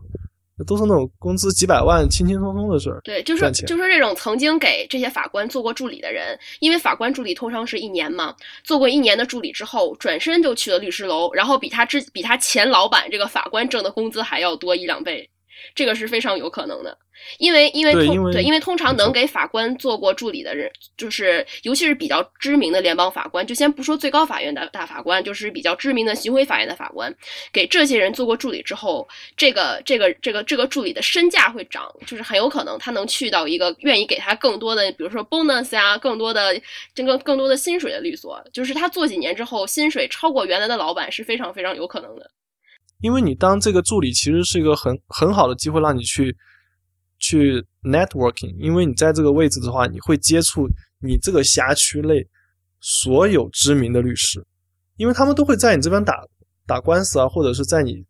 [SPEAKER 2] 都是那种工资几百万、轻轻松松的事儿。
[SPEAKER 3] 对，就是就是这种曾经给这些法官做过助理的人，因为法官助理通常是一年嘛，做过一年的助理之后，转身就去了律师楼，然后比他之比他前老板这个法官挣的工资还要多一两倍。这个是非常有可能的，因为因为通对，因为通常能给法官做过助理的人，就是尤其是比较知名的联邦法官，就先不说最高法院的大法官，就是比较知名的巡回法院的法官，给这些人做过助理之后，这个这个这个这个助理的身价会涨，就是很有可能他能去到一个愿意给他更多的，比如说 bonus 啊，更多的这个更多的薪水的律所，就是他做几年之后，薪水超过原来的老板是非常非常有可能的。
[SPEAKER 2] 因为你当这个助理，其实是一个很很好的机会，让你去去 networking。因为你在这个位置的话，你会接触你这个辖区内所有知名的律师，因为他们都会在你这边打打官司啊，或者是在你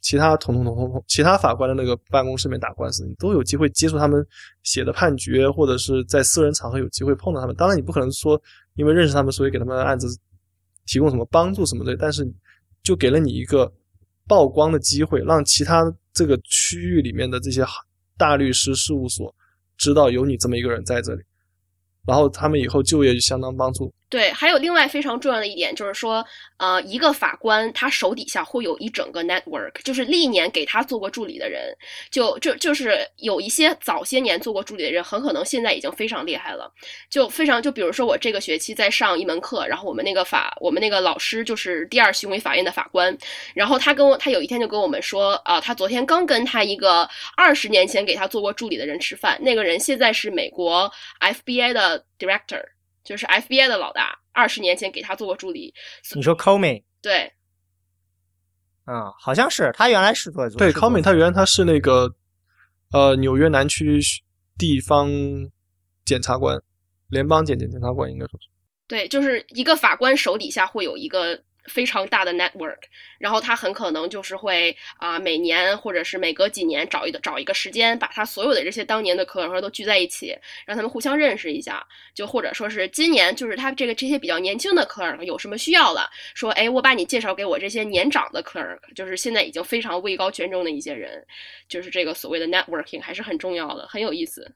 [SPEAKER 2] 其他同同同同同其他法官的那个办公室里面打官司，你都有机会接触他们写的判决，或者是在私人场合有机会碰到他们。当然，你不可能说因为认识他们，所以给他们案子提供什么帮助什么的，但是就给了你一个。曝光的机会，让其他这个区域里面的这些大律师事务所知道有你这么一个人在这里，然后他们以后就业就相当帮助。
[SPEAKER 3] 对，还有另外非常重要的一点就是说，呃，一个法官他手底下会有一整个 network，就是历年给他做过助理的人，就就就是有一些早些年做过助理的人，很可能现在已经非常厉害了，就非常就比如说我这个学期在上一门课，然后我们那个法我们那个老师就是第二巡回法院的法官，然后他跟我他有一天就跟我们说，啊，他昨天刚跟他一个二十年前给他做过助理的人吃饭，那个人现在是美国 FBI 的 director。就是 FBI 的老大，二十年前给他做过助理。
[SPEAKER 1] 你说 Comey？
[SPEAKER 3] 对，
[SPEAKER 1] 嗯，好像是他原来是做
[SPEAKER 2] 对 Comey，他原来他是那个呃纽约南区地方检察官，联邦检检检察官应该说是。
[SPEAKER 3] 对，就是一个法官手底下会有一个。非常大的 network，然后他很可能就是会啊，每年或者是每隔几年找一个找一个时间，把他所有的这些当年的客人都聚在一起，让他们互相认识一下。就或者说是今年就是他这个这些比较年轻的客人有什么需要了，说哎，我把你介绍给我这些年长的客人，就是现在已经非常位高权重的一些人，就是这个所谓的 networking 还是很重要的，很有意思。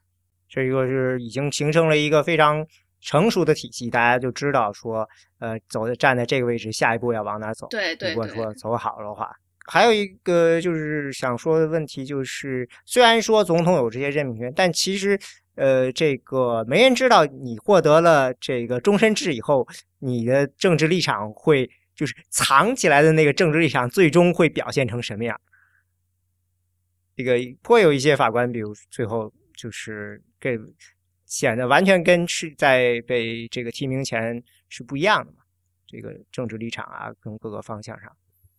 [SPEAKER 1] 这一个是已经形成了一个非常。成熟的体系，大家就知道说，呃，走的站在这个位置，下一步要往哪走。
[SPEAKER 3] 对对。
[SPEAKER 1] 如果说走好的话，还有一个就是想说的问题，就是虽然说总统有这些任命权，但其实呃，这个没人知道你获得了这个终身制以后，你的政治立场会就是藏起来的那个政治立场，最终会表现成什么样。这个颇有一些法官，比如最后就是给显得完全跟是在被这个提名前是不一样的嘛，这个政治立场啊，跟各个方向上。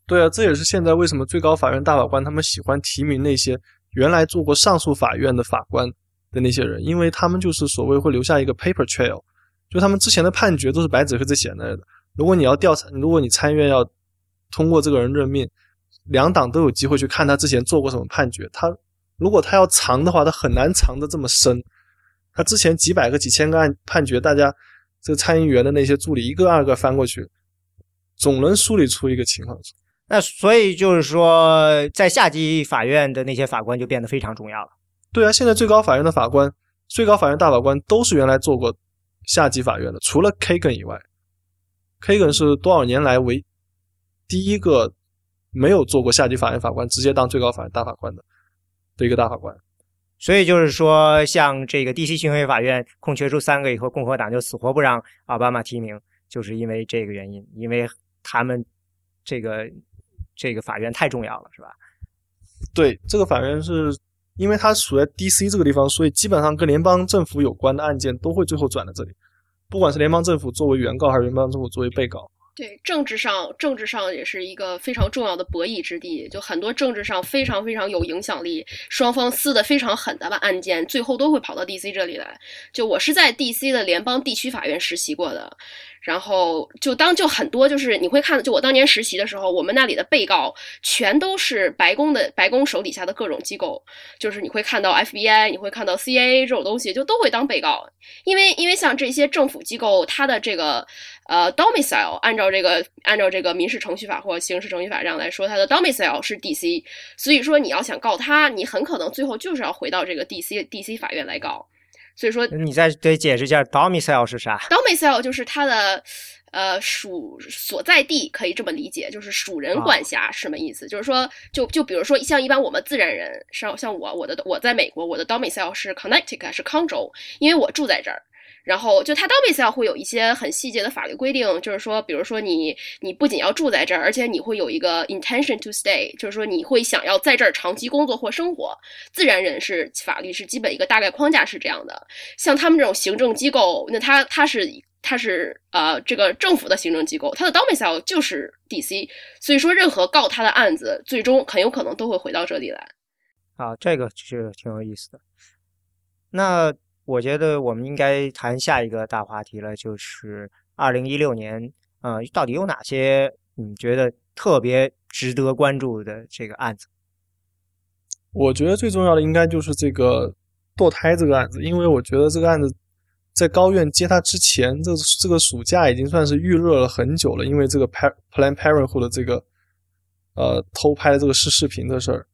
[SPEAKER 2] 对啊，这也是现在为什么最高法院大法官他们喜欢提名那些原来做过上诉法院的法官的那些人，因为他们就是所谓会留下一个 paper trail，就他们之前的判决都是白纸黑字写那的。如果你要调查，如果你参院要通过这个人任命。两党都有机会去看他之前做过什么判决。他如果他要藏的话，他很难藏得这么深。他之前几百个、几千个案判决，大家这个参议员的那些助理一个二个翻过去，总能梳理出一个情况。
[SPEAKER 1] 那所以就是说，在下级法院的那些法官就变得非常重要了。
[SPEAKER 2] 对啊，现在最高法院的法官、最高法院大法官都是原来做过下级法院的，除了 Kagan 以外，Kagan 是多少年来为第一个。没有做过下级法院法官，直接当最高法院大法官的的一个大法官，
[SPEAKER 1] 所以就是说，像这个 D.C. 巡回法院空缺出三个以后，共和党就死活不让奥巴马提名，就是因为这个原因，因为他们这个这个法院太重要了，是吧？
[SPEAKER 2] 对，这个法院是因为它处在 D.C. 这个地方，所以基本上跟联邦政府有关的案件都会最后转到这里，不管是联邦政府作为原告，还是联邦政府作为被告。
[SPEAKER 3] 对政治上，政治上也是一个非常重要的博弈之地。就很多政治上非常非常有影响力、双方撕的非常狠的吧案件，最后都会跑到 D.C. 这里来。就我是在 D.C. 的联邦地区法院实习过的。然后就当就很多就是你会看，就我当年实习的时候，我们那里的被告全都是白宫的白宫手底下的各种机构，就是你会看到 FBI，你会看到 CIA 这种东西，就都会当被告，因为因为像这些政府机构，它的这个呃 domicile，按照这个按照这个民事程序法或刑事程序法这样来说，它的 domicile 是 DC，所以说你要想告他，你很可能最后就是要回到这个 DC DC 法院来告。所以说，
[SPEAKER 1] 你再得解释一下 domicile 是啥
[SPEAKER 3] ？domicile 就是它的呃属所在地，可以这么理解，就是属人管辖是什么意思？就是说，就就比如说，像一般我们自然人，像像我，我的我在美国，我的 domicile 是 Connecticut，是康州，因为我住在这儿。然后就它 domicile 会有一些很细节的法律规定，就是说，比如说你你不仅要住在这儿，而且你会有一个 intention to stay，就是说你会想要在这儿长期工作或生活。自然人是法律是基本一个大概框架是这样的。像他们这种行政机构，那他他是他是呃这个政府的行政机构，它的 domicile 就是 DC，所以说任何告他的案子，最终很有可能都会回到这里来。
[SPEAKER 1] 啊，这个其实挺有意思的。那。我觉得我们应该谈下一个大话题了，就是二零一六年，呃，到底有哪些你觉得特别值得关注的这个案子？
[SPEAKER 2] 我觉得最重要的应该就是这个堕胎这个案子，因为我觉得这个案子在高院接他之前，这这个暑假已经算是预热了很久了，因为这个 Plan Parenthood 这个呃偷拍这个视视频的事儿。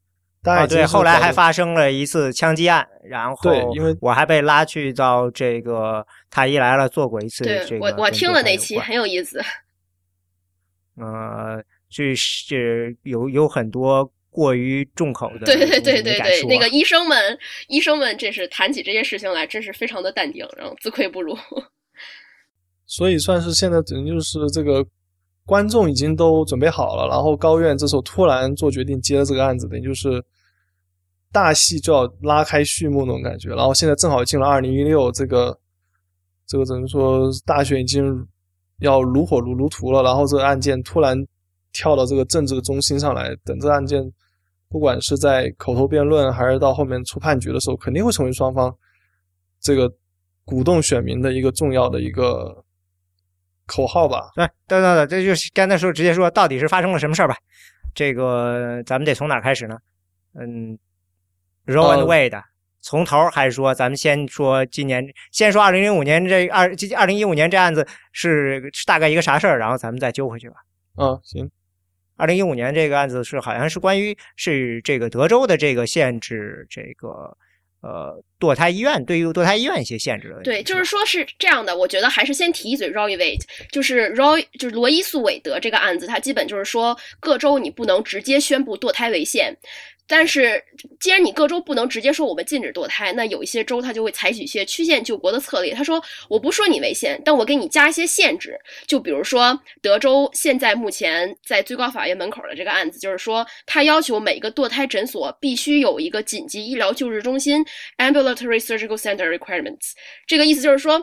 [SPEAKER 1] 啊，对，后来还发生了一次枪击案，然后
[SPEAKER 2] 对，因为
[SPEAKER 1] 我还被拉去到这个太医来了做过一次这个。
[SPEAKER 3] 我我听了那期很有意思。
[SPEAKER 1] 呃，就是有有很多过于重口的，
[SPEAKER 3] 对对对对对，那个医生们医生们这是谈起这些事情来，真是非常的淡定，然后自愧不如。
[SPEAKER 2] 所以算是现在等于就是这个。观众已经都准备好了，然后高院这时候突然做决定接了这个案子，等于就是大戏就要拉开序幕那种感觉。然后现在正好进了二零一六，这个这个等于说大选已经要如火如如荼了，然后这个案件突然跳到这个政治的中心上来，等这个案件不管是在口头辩论还是到后面出判决的时候，肯定会成为双方这个鼓动选民的一个重要的一个。口号吧，
[SPEAKER 1] 对，等等等，这就是刚才说，直接说到底是发生了什么事儿吧？这个咱们得从哪开始呢？嗯，Roe and Wade，从头还是说咱们先说今年，先说二零零五年这二二零一五年这案子是是大概一个啥事儿，然后咱们再揪回去吧。
[SPEAKER 2] 嗯，行。
[SPEAKER 1] 二零一五年这个案子是好像是关于是这个德州的这个限制这个呃堕胎医院对于堕胎医院一些限制的问题。
[SPEAKER 3] 对，就是说是这样的，我觉得还是先提一嘴 Roe v. Wade，就是 Roy 就是罗伊诉韦德这个案子，它基本就是说各州你不能直接宣布堕胎违宪。但是，既然你各州不能直接说我们禁止堕胎，那有一些州它就会采取一些曲线救国的策略。他说，我不说你违宪，但我给你加一些限制。就比如说，德州现在目前在最高法院门口的这个案子，就是说，他要求每个堕胎诊所必须有一个紧急医疗救治中心 （ambulatory surgical center requirements）。这个意思就是说。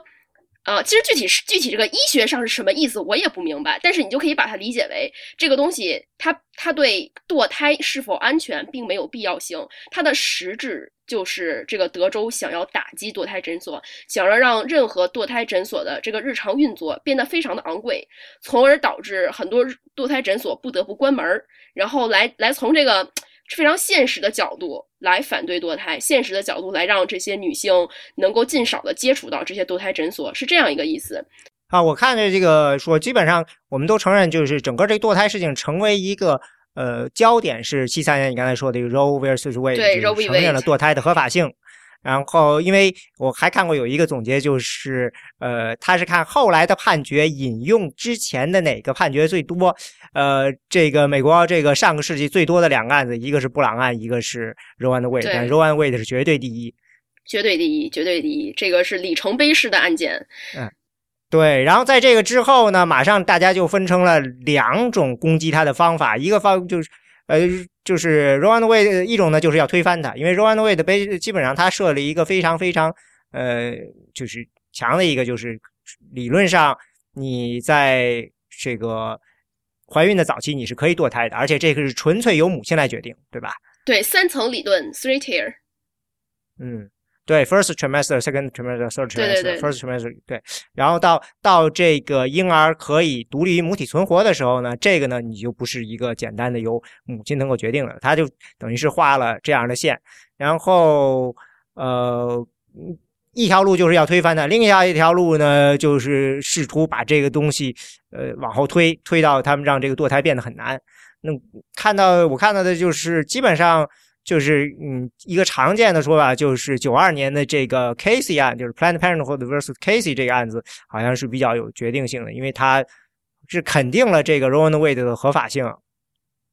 [SPEAKER 3] 啊，其实具体是具体这个医学上是什么意思，我也不明白。但是你就可以把它理解为这个东西，它它对堕胎是否安全并没有必要性。它的实质就是这个德州想要打击堕胎诊所，想要让任何堕胎诊所的这个日常运作变得非常的昂贵，从而导致很多堕胎诊所不得不关门儿，然后来来从这个。非常现实的角度来反对堕胎，现实的角度来让这些女性能够尽少的接触到这些堕胎诊所，是这样一个意思。
[SPEAKER 1] 啊，我看着这个说，基本上我们都承认，就是整个这个堕胎事情成为一个呃焦点，是七三年你刚才说的这个 Roe vs Wade，
[SPEAKER 3] 对
[SPEAKER 1] 就是
[SPEAKER 3] Roe v.
[SPEAKER 1] 承认了堕胎的合法性。然后，因为我还看过有一个总结，就是呃，他是看后来的判决引用之前的哪个判决最多。呃，这个美国这个上个世纪最多的两个案子，一个是布朗案，一个是 Roe and Wade，Roe and Wade 是绝对第一。
[SPEAKER 3] 绝对第一，绝对第一，这个是里程碑式的案件。
[SPEAKER 1] 嗯对，然后在这个之后呢，马上大家就分成了两种攻击他的方法，一个方就是呃，就是 Roe and Wade，一种呢就是要推翻它，因为 Roe and Wade 被基本上它设了一个非常非常呃，就是强的一个，就是理论上你在这个怀孕的早期你是可以堕胎的，而且这个是纯粹由母亲来决定，对吧？
[SPEAKER 3] 对，三层理论 （three tier）。
[SPEAKER 1] 嗯，对，first trimester、second trimester、third
[SPEAKER 3] 对对
[SPEAKER 1] trimester、
[SPEAKER 3] 对
[SPEAKER 1] first trimester，对，然后到到这个婴儿可以独立于母体存活的时候呢，这个呢你就不是一个简单的由母亲能够决定了，他就等于是画了这样的线，然后呃。一条路就是要推翻它，另外一条路呢，就是试图把这个东西，呃，往后推，推到他们让这个堕胎变得很难。那看到我看到的就是基本上就是嗯一个常见的说法，就是九二年的这个 Casey 案，就是 Planned Parenthood vs Casey 这个案子，好像是比较有决定性的，因为它是肯定了这个 Roe and Wade 的合法性，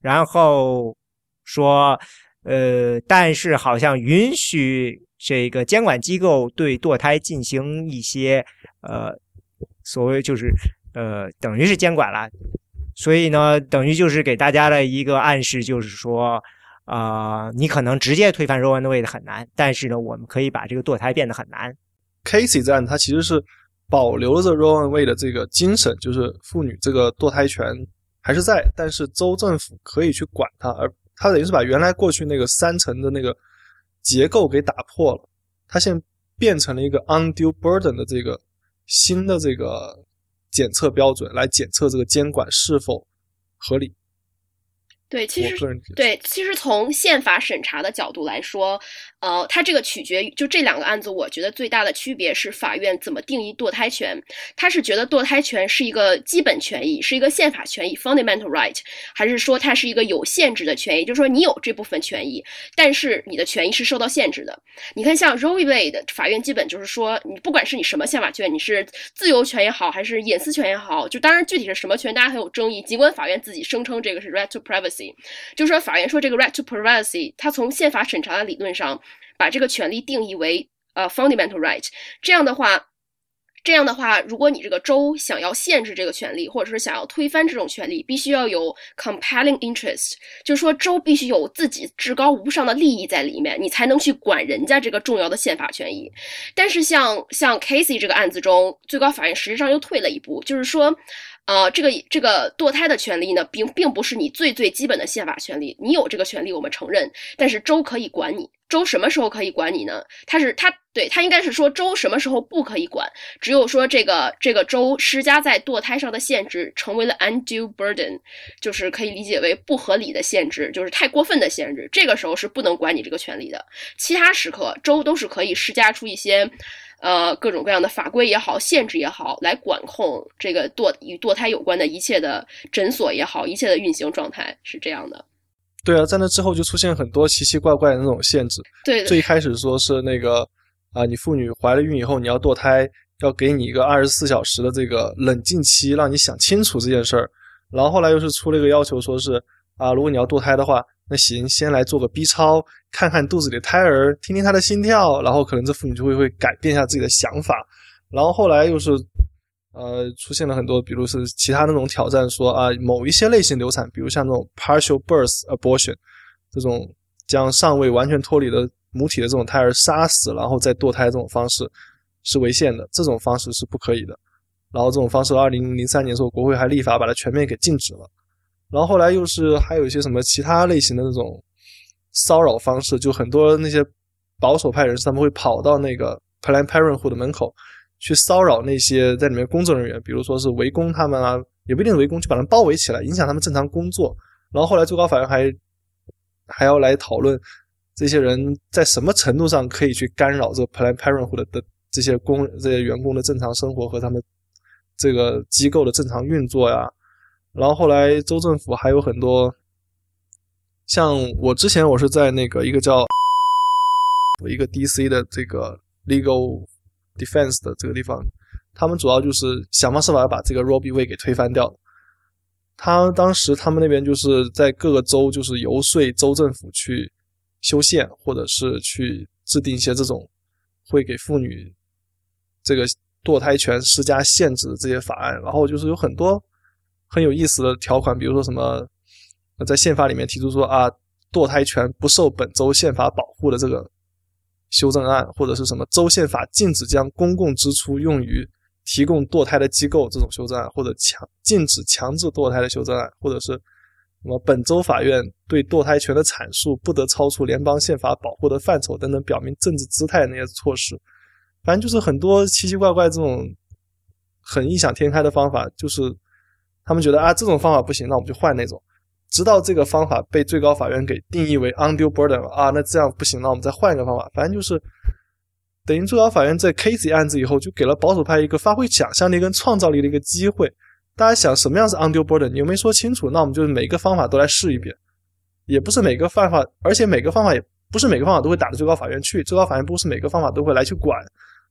[SPEAKER 1] 然后说呃，但是好像允许这个监管机构对堕胎进行一些呃所谓就是呃等于是监管了。所以呢，等于就是给大家的一个暗示，就是说，啊、你可能直接推翻 Roe v. Wade 很难，但是呢，我们可以把这个堕胎变得很难。
[SPEAKER 2] Casey 这案，它其实是保留了这 Roe and Wade 的这个精神，就是妇女这个堕胎权还是在，但是州政府可以去管它，而它等于是把原来过去那个三层的那个结构给打破了，它现在变成了一个 undue burden 的这个新的这个检测标准来检测这个监管是否合理。
[SPEAKER 3] 对，其实对，其实从宪法审查的角度来说，呃，它这个取决于就这两个案子，我觉得最大的区别是法院怎么定义堕胎权。他是觉得堕胎权是一个基本权益，是一个宪法权益 （fundamental right），还是说它是一个有限制的权益？就是说你有这部分权益，但是你的权益是受到限制的。你看，像 Roe v. Wade，法院基本就是说，你不管是你什么宪法权，你是自由权也好，还是隐私权也好，就当然具体是什么权，大家很有争议。尽管法院自己声称这个是 right to privacy，就是说法院说这个 right to privacy，它从宪法审查的理论上把这个权利定义为呃 fundamental right，这样的话。这样的话，如果你这个州想要限制这个权利，或者是想要推翻这种权利，必须要有 compelling interest，就是说州必须有自己至高无上的利益在里面，你才能去管人家这个重要的宪法权益。但是像像 Casey 这个案子中，最高法院实际上又退了一步，就是说，呃，这个这个堕胎的权利呢，并并不是你最最基本的宪法权利，你有这个权利我们承认，但是州可以管你。州什么时候可以管你呢？他是他对他应该是说州什么时候不可以管，只有说这个这个州施加在堕胎上的限制成为了 undue burden，就是可以理解为不合理的限制，就是太过分的限制，这个时候是不能管你这个权利的。其他时刻州都是可以施加出一些。呃，各种各样的法规也好，限制也好，来管控这个堕与堕胎有关的一切的诊所也好，一切的运行状态是这样的。
[SPEAKER 2] 对啊，在那之后就出现很多奇奇怪怪的那种限制。
[SPEAKER 3] 对，
[SPEAKER 2] 最一开始说是那个啊，你妇女怀了孕以后你要堕胎，要给你一个二十四小时的这个冷静期，让你想清楚这件事儿。然后后来又是出了一个要求，说是啊，如果你要堕胎的话，那行，先来做个 B 超，看看肚子里的胎儿，听听他的心跳，然后可能这妇女就会会改变一下自己的想法。然后后来又是。呃，出现了很多，比如是其他那种挑战，说啊，某一些类型流产，比如像那种 partial birth abortion 这种将尚未完全脱离的母体的这种胎儿杀死，然后再堕胎这种方式是违宪的，这种方式是不可以的。然后这种方式，二零零三年的时候国会还立法把它全面给禁止了。然后后来又是还有一些什么其他类型的那种骚扰方式，就很多那些保守派人士他们会跑到那个 Planned Parenthood 的门口。去骚扰那些在里面工作人员，比如说是围攻他们啊，也不一定围攻，就把他们包围起来，影响他们正常工作。然后后来最高法院还还要来讨论这些人在什么程度上可以去干扰这个 Planned Parenthood 的这些工这些员工的正常生活和他们这个机构的正常运作呀。然后后来州政府还有很多，像我之前我是在那个一个叫一个 DC 的这个 Legal。Defense 的这个地方，他们主要就是想方设法把这个 Robbie Wade 给推翻掉。他当时他们那边就是在各个州就是游说州政府去修宪，或者是去制定一些这种会给妇女这个堕胎权施加限制的这些法案。然后就是有很多很有意思的条款，比如说什么在宪法里面提出说啊，堕胎权不受本州宪法保护的这个。修正案或者是什么州宪法禁止将公共支出用于提供堕胎的机构这种修正案，或者强禁止强制堕胎的修正案，或者是什么本州法院对堕胎权的阐述不得超出联邦宪法保护的范畴等等，表明政治姿态那些措施，反正就是很多奇奇怪怪这种很异想天开的方法，就是他们觉得啊这种方法不行，那我们就换那种。直到这个方法被最高法院给定义为 undue burden 了啊，那这样不行，那我们再换一个方法。反正就是等于最高法院在 Casey 案子以后，就给了保守派一个发挥想象力跟创造力的一个机会。大家想什么样是 undue burden？你又没说清楚，那我们就是每个方法都来试一遍。也不是每个方法，而且每个方法也不是每个方法都会打到最高法院去，最高法院不是每个方法都会来去管，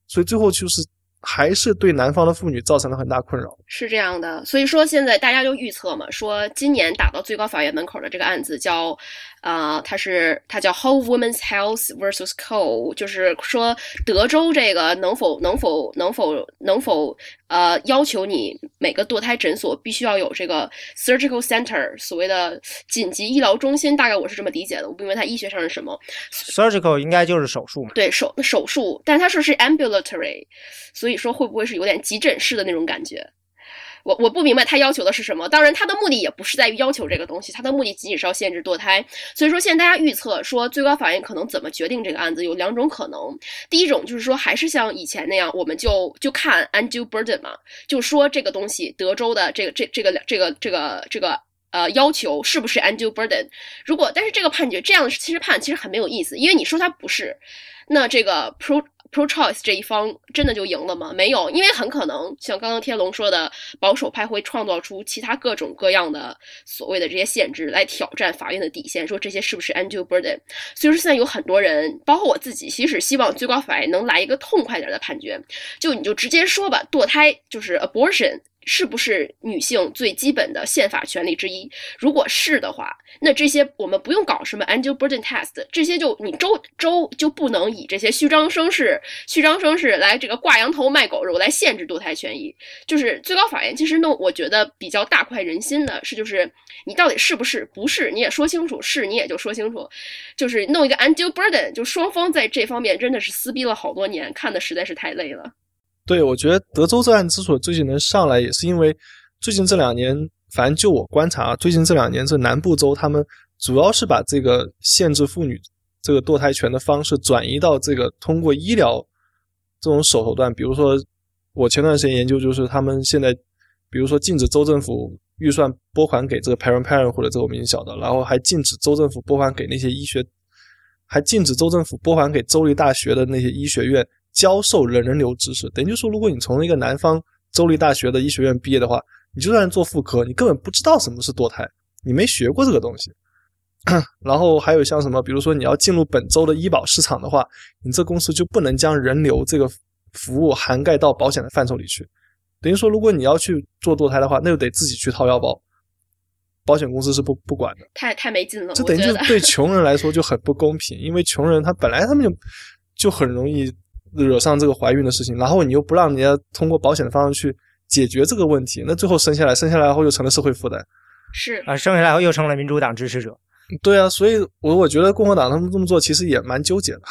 [SPEAKER 2] 所以最后就是。还是对男方的妇女造成了很大困扰，
[SPEAKER 3] 是这样的。所以说，现在大家就预测嘛，说今年打到最高法院门口的这个案子叫。啊，它是它叫 Whole Woman's Health versus Co，就是说德州这个能否能否能否能否呃要求你每个堕胎诊所必须要有这个 surgical center，所谓的紧急医疗中心，大概我是这么理解的，我不明白它医学上是什么。
[SPEAKER 1] surgical 应该就是手术嘛？
[SPEAKER 3] 对手手术，但它说是 ambulatory，所以说会不会是有点急诊室的那种感觉？我我不明白他要求的是什么，当然他的目的也不是在于要求这个东西，他的目的仅仅是要限制堕胎。所以说现在大家预测说最高法院可能怎么决定这个案子有两种可能，第一种就是说还是像以前那样，我们就就看 undue burden 嘛，就说这个东西德州的这个这这个这个这个这个呃要求是不是 undue burden？如果但是这个判决这样其实判其实很没有意思，因为你说它不是，那这个 pro。Pro-choice 这一方真的就赢了吗？没有，因为很可能像刚刚天龙说的，保守派会创造出其他各种各样的所谓的这些限制来挑战法院的底线，说这些是不是 undue burden。所以说现在有很多人，包括我自己，其实希望最高法院能来一个痛快点的判决，就你就直接说吧，堕胎就是 abortion。是不是女性最基本的宪法权利之一？如果是的话，那这些我们不用搞什么 undue burden test，这些就你州州就不能以这些虚张声势、虚张声势来这个挂羊头卖狗肉来限制堕胎权益。就是最高法院其实弄，我觉得比较大快人心的是，就是你到底是不是不是，你也说清楚，是你也就说清楚，就是弄一个 undue burden，就双方在这方面真的是撕逼了好多年，看的实在是太累了。
[SPEAKER 2] 对，我觉得德州这案之所以最近能上来，也是因为最近这两年，反正就我观察，最近这两年这南部州他们主要是把这个限制妇女这个堕胎权的方式转移到这个通过医疗这种手段，比如说我前段时间研究就是他们现在，比如说禁止州政府预算拨款给这个 Parent Parent 或者这个我们已经晓得，然后还禁止州政府拨款给那些医学，还禁止州政府拨款给州立大学的那些医学院。教授人人流知识，等于就说，如果你从一个南方州立大学的医学院毕业的话，你就算做妇科，你根本不知道什么是堕胎，你没学过这个东西。然后还有像什么，比如说你要进入本州的医保市场的话，你这公司就不能将人流这个服务涵盖到保险的范畴里去。等于说，如果你要去做堕胎的话，那就得自己去掏腰包，保险公司是不不管的。
[SPEAKER 3] 太太没劲了，
[SPEAKER 2] 这等于就对穷人来说就很不公平，因为穷人他本来他们就就很容易惹上这个怀孕的事情，然后你又不让人家通过保险的方式去解决这个问题，那最后生下来，生下来后又成了社会负担。
[SPEAKER 3] 是
[SPEAKER 1] 啊，生下来后又成了民主党支持者。
[SPEAKER 2] 对啊，所以我我觉得共和党他们这么做其实也蛮纠结的，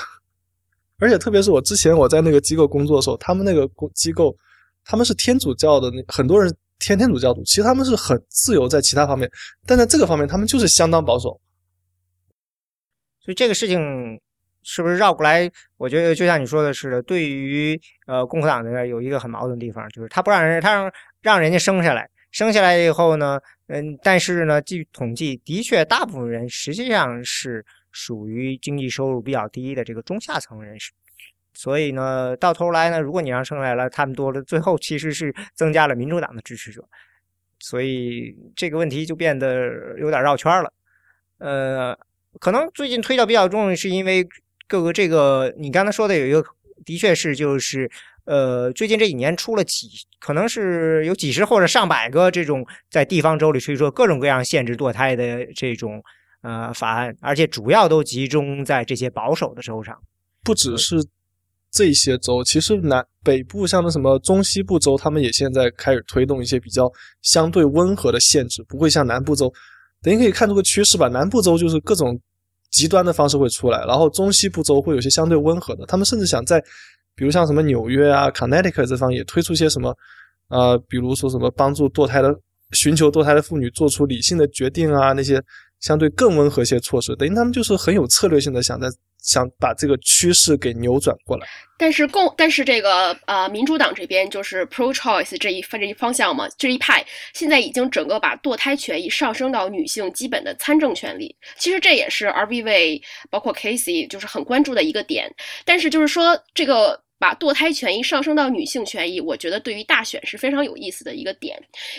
[SPEAKER 2] 而且特别是我之前我在那个机构工作的时候，他们那个机构。他们是天主教的，那很多人天天主教徒，其实他们是很自由在其他方面，但在这个方面他们就是相当保守。
[SPEAKER 1] 所以这个事情是不是绕过来？我觉得就像你说的似的，对于呃共和党那边有一个很矛盾的地方，就是他不让人，他让让人家生下来，生下来以后呢，嗯，但是呢，据统计，的确大部分人实际上是属于经济收入比较低的这个中下层人士。所以呢，到头来呢，如果你让生下来了他们多了，最后其实是增加了民主党的支持者，所以这个问题就变得有点绕圈了。呃，可能最近推到比较重，是因为各个这个你刚才说的有一个，的确是就是呃，最近这几年出了几，可能是有几十或者上百个这种在地方州里推出各种各样限制堕胎的这种呃法案，而且主要都集中在这些保守的州上，
[SPEAKER 2] 不只是。这些州其实南北部像那什么中西部州，他们也现在开始推动一些比较相对温和的限制，不会像南部州。等于可以看出个趋势吧，南部州就是各种极端的方式会出来，然后中西部州会有些相对温和的。他们甚至想在，比如像什么纽约啊、Connecticut 这方也推出些什么，呃，比如说什么帮助堕胎的、寻求堕胎的妇女做出理性的决定啊，那些相对更温和些措施。等于他们就是很有策略性的想在。想把这个趋势给扭转过来，
[SPEAKER 3] 但是共但是这个呃民主党这边就是 pro choice 这一这一方向嘛，这一派现在已经整个把堕胎权益上升到女性基本的参政权利。其实这也是 R V V 包括 Casey 就是很关注的一个点。但是就是说这个。把堕胎权益上升到女性权益，我觉得对于大选是非常有意思的一个点，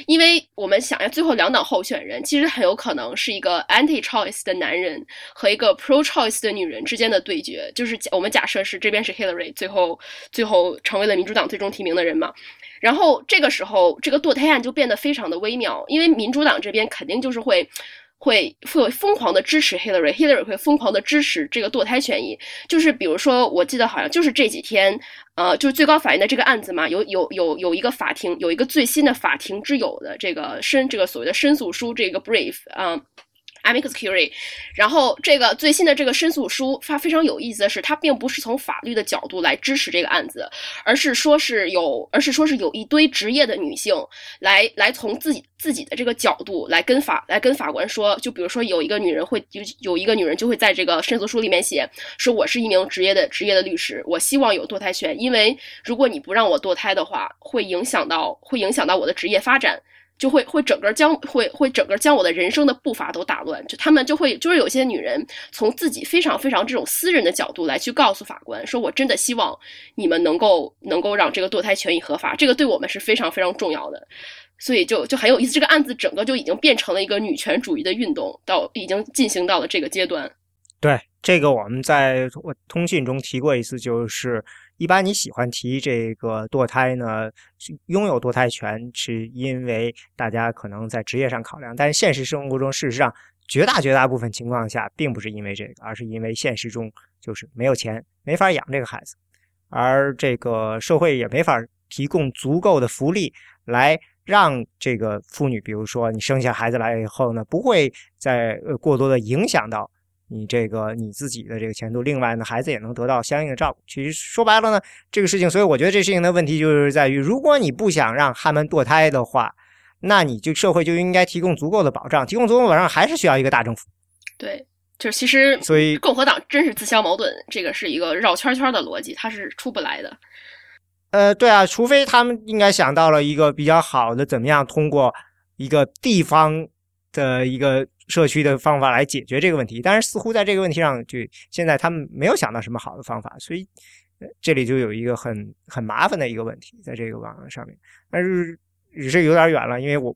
[SPEAKER 3] 因为我们想要最后两党候选人其实很有可能是一个 anti-choice 的男人和一个 pro-choice 的女人之间的对决，就是我们假设是这边是 Hillary，最后最后成为了民主党最终提名的人嘛，然后这个时候这个堕胎案就变得非常的微妙，因为民主党这边肯定就是会。会会疯狂的支持 Hillary，Hillary 会疯狂的支持这个堕胎权益。就是比如说，我记得好像就是这几天，呃，就是最高法院的这个案子嘛，有有有有一个法庭有一个最新的法庭之友的这个申这个所谓的申诉书这个 brief 啊。Amicus Curie，然后这个最新的这个申诉书发非常有意思的是，它并不是从法律的角度来支持这个案子，而是说是有，而是说是有一堆职业的女性来来从自己自己的这个角度来跟法来跟法官说，就比如说有一个女人会有有一个女人就会在这个申诉书里面写说，我是一名职业的职业的律师，我希望有堕胎权，因为如果你不让我堕胎的话，会影响到会影响到我的职业发展。就会会整个将会会整个将我的人生的步伐都打乱，就他们就会就是有些女人从自己非常非常这种私人的角度来去告诉法官，说我真的希望你们能够能够让这个堕胎权益合法，这个对我们是非常非常重要的，所以就就很有意思。这个案子整个就已经变成了一个女权主义的运动，到已经进行到了这个阶段。
[SPEAKER 1] 对这个我们在我通信中提过一次，就是。一般你喜欢提这个堕胎呢？拥有堕胎权是因为大家可能在职业上考量，但是现实生活中，事实上绝大绝大部分情况下，并不是因为这个，而是因为现实中就是没有钱，没法养这个孩子，而这个社会也没法提供足够的福利来让这个妇女，比如说你生下孩子来以后呢，不会再过多的影响到。你这个你自己的这个前途，另外呢，孩子也能得到相应的照顾。其实说白了呢，这个事情，所以我觉得这事情的问题就是在于，如果你不想让他们堕胎的话，那你就社会就应该提供足够的保障，提供足够的保障还是需要一个大政府。
[SPEAKER 3] 对，就是其实
[SPEAKER 1] 所以
[SPEAKER 3] 共和党真是自相矛盾，这个是一个绕圈圈的逻辑，它是出不来的。
[SPEAKER 1] 呃，对啊，除非他们应该想到了一个比较好的，怎么样通过一个地方的一个。社区的方法来解决这个问题，但是似乎在这个问题上，就现在他们没有想到什么好的方法，所以这里就有一个很很麻烦的一个问题在这个网上面。但是只是有点远了，因为我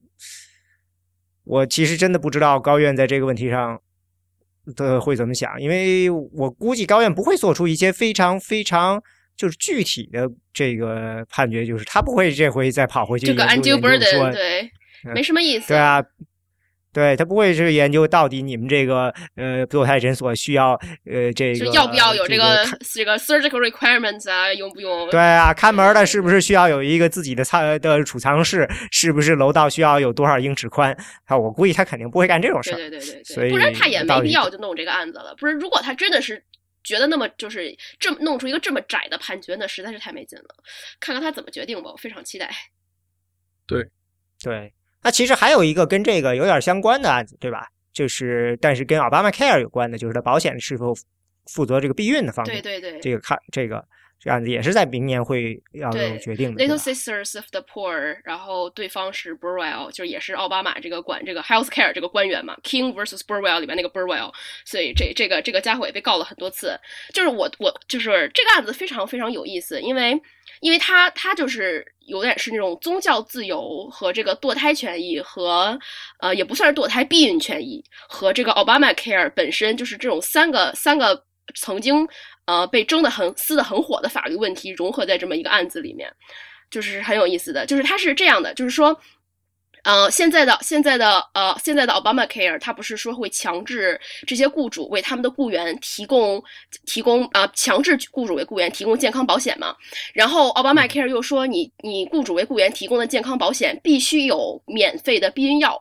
[SPEAKER 1] 我其实真的不知道高院在这个问题上的会怎么想，因为我估计高院不会做出一些非常非常就是具体的这个判决，就是他不会这回再跑回去
[SPEAKER 3] 这个
[SPEAKER 1] 研
[SPEAKER 3] undue
[SPEAKER 1] 究研究
[SPEAKER 3] burden
[SPEAKER 1] 说，
[SPEAKER 3] 对，
[SPEAKER 1] 嗯
[SPEAKER 3] 没什么意思。
[SPEAKER 1] 对啊，对他不会是研究到底你们这个呃堕胎诊所需要呃这个
[SPEAKER 3] 要不要有
[SPEAKER 1] 这
[SPEAKER 3] 个这个 surgical requirements 啊？用不用？
[SPEAKER 1] 对啊，看门的是不是需要有一个自己的仓的储藏室？是不是楼道需要有多少英尺宽？啊，我估计他肯定不会干这种事儿。
[SPEAKER 3] 对对对对
[SPEAKER 1] 所以
[SPEAKER 3] 对，不然他也没必要就弄这个案子了。不是，如果他真的是觉得那么就是这么弄出一个这么窄的判决，那实在是太没劲了。看看他怎么决定吧，我非常期待。
[SPEAKER 1] 对对，那其实还有一个跟这个有点相关的案子，对吧？就是但是跟 Obama Care 有关的，就是他保险是否负责这个避孕的方面。
[SPEAKER 3] 对对对。
[SPEAKER 1] 这个看这个这案子也是在明年会要有决定的。
[SPEAKER 3] Little Sisters of the Poor，然后对方是 Burwell，就是也是奥巴马这个管这个 Health Care 这个官员嘛，King versus Burwell 里面那个 Burwell，所以这这个这个家伙也被告了很多次。就是我我就是这个案子非常非常有意思，因为因为他他就是有点是那种宗教自由和这个堕胎权益和呃也不算是堕胎避孕权益和这个 Obama Care 本身就是这种三个三个曾经呃被争得很撕得很火的法律问题融合在这么一个案子里面，就是很有意思的。就是它是这样的，就是说。呃，现在的现在的呃，现在的 Obama Care，它不是说会强制这些雇主为他们的雇员提供提供啊、呃，强制雇主为雇员提供健康保险嘛？然后 Obama Care 又说你你雇主为雇员提供的健康保险必须有免费的避孕药。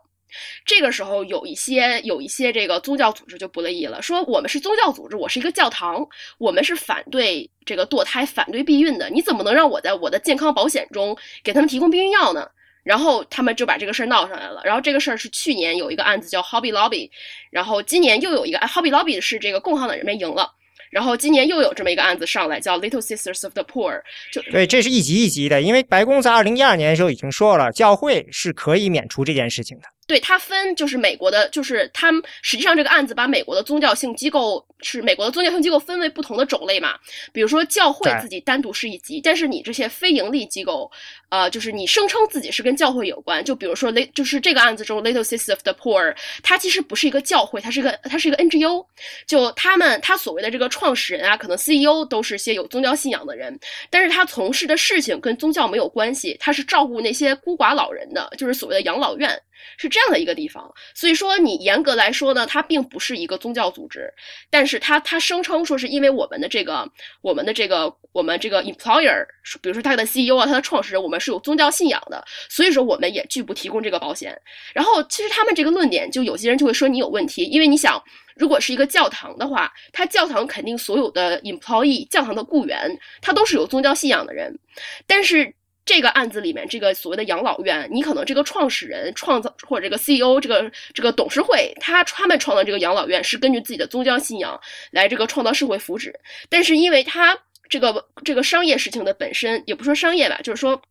[SPEAKER 3] 这个时候有一些有一些这个宗教组织就不乐意了，说我们是宗教组织，我是一个教堂，我们是反对这个堕胎、反对避孕的，你怎么能让我在我的健康保险中给他们提供避孕药呢？然后他们就把这个事儿闹上来了。然后这个事儿是去年有一个案子叫 Hobby Lobby，然后今年又有一个哎 Hobby Lobby 是这个共和党人们赢了。然后今年又有这么一个案子上来，叫 Little Sisters of the Poor，就
[SPEAKER 1] 对，这是一级一级的，因为白宫在二零一二年的时候已经说了，教会是可以免除这件事情的。
[SPEAKER 3] 对它分就是美国的，就是他们实际上这个案子把美国的宗教性机构是美国的宗教性机构分为不同的种类嘛，比如说教会自己单独是一级，但是你这些非盈利机构，呃，就是你声称自己是跟教会有关，就比如说就是这个案子中 Little Sisters of the Poor，它其实不是一个教会，它是一个它是一个 NGO，就他们他所谓的这个创始人啊，可能 CEO 都是些有宗教信仰的人，但是他从事的事情跟宗教没有关系，他是照顾那些孤寡老人的，就是所谓的养老院。是这样的一个地方，所以说你严格来说呢，它并不是一个宗教组织，但是它它声称说是因为我们的这个我们的这个我们这个 employer，比如说他的 CEO 啊，他的创始人，我们是有宗教信仰的，所以说我们也拒不提供这个保险。然后其实他们这个论点，就有些人就会说你有问题，因为你想，如果是一个教堂的话，他教堂肯定所有的 employee 教堂的雇员，他都是有宗教信仰的人，但是。这个案子里面，这个所谓的养老院，你可能这个创始人创造或者这个 CEO 这个这个董事会，他他们创造这个养老院是根据自己的宗教信仰来这个创造社会福祉，但是因为他这个这个商业事情的本身，也不说商业吧，就是说。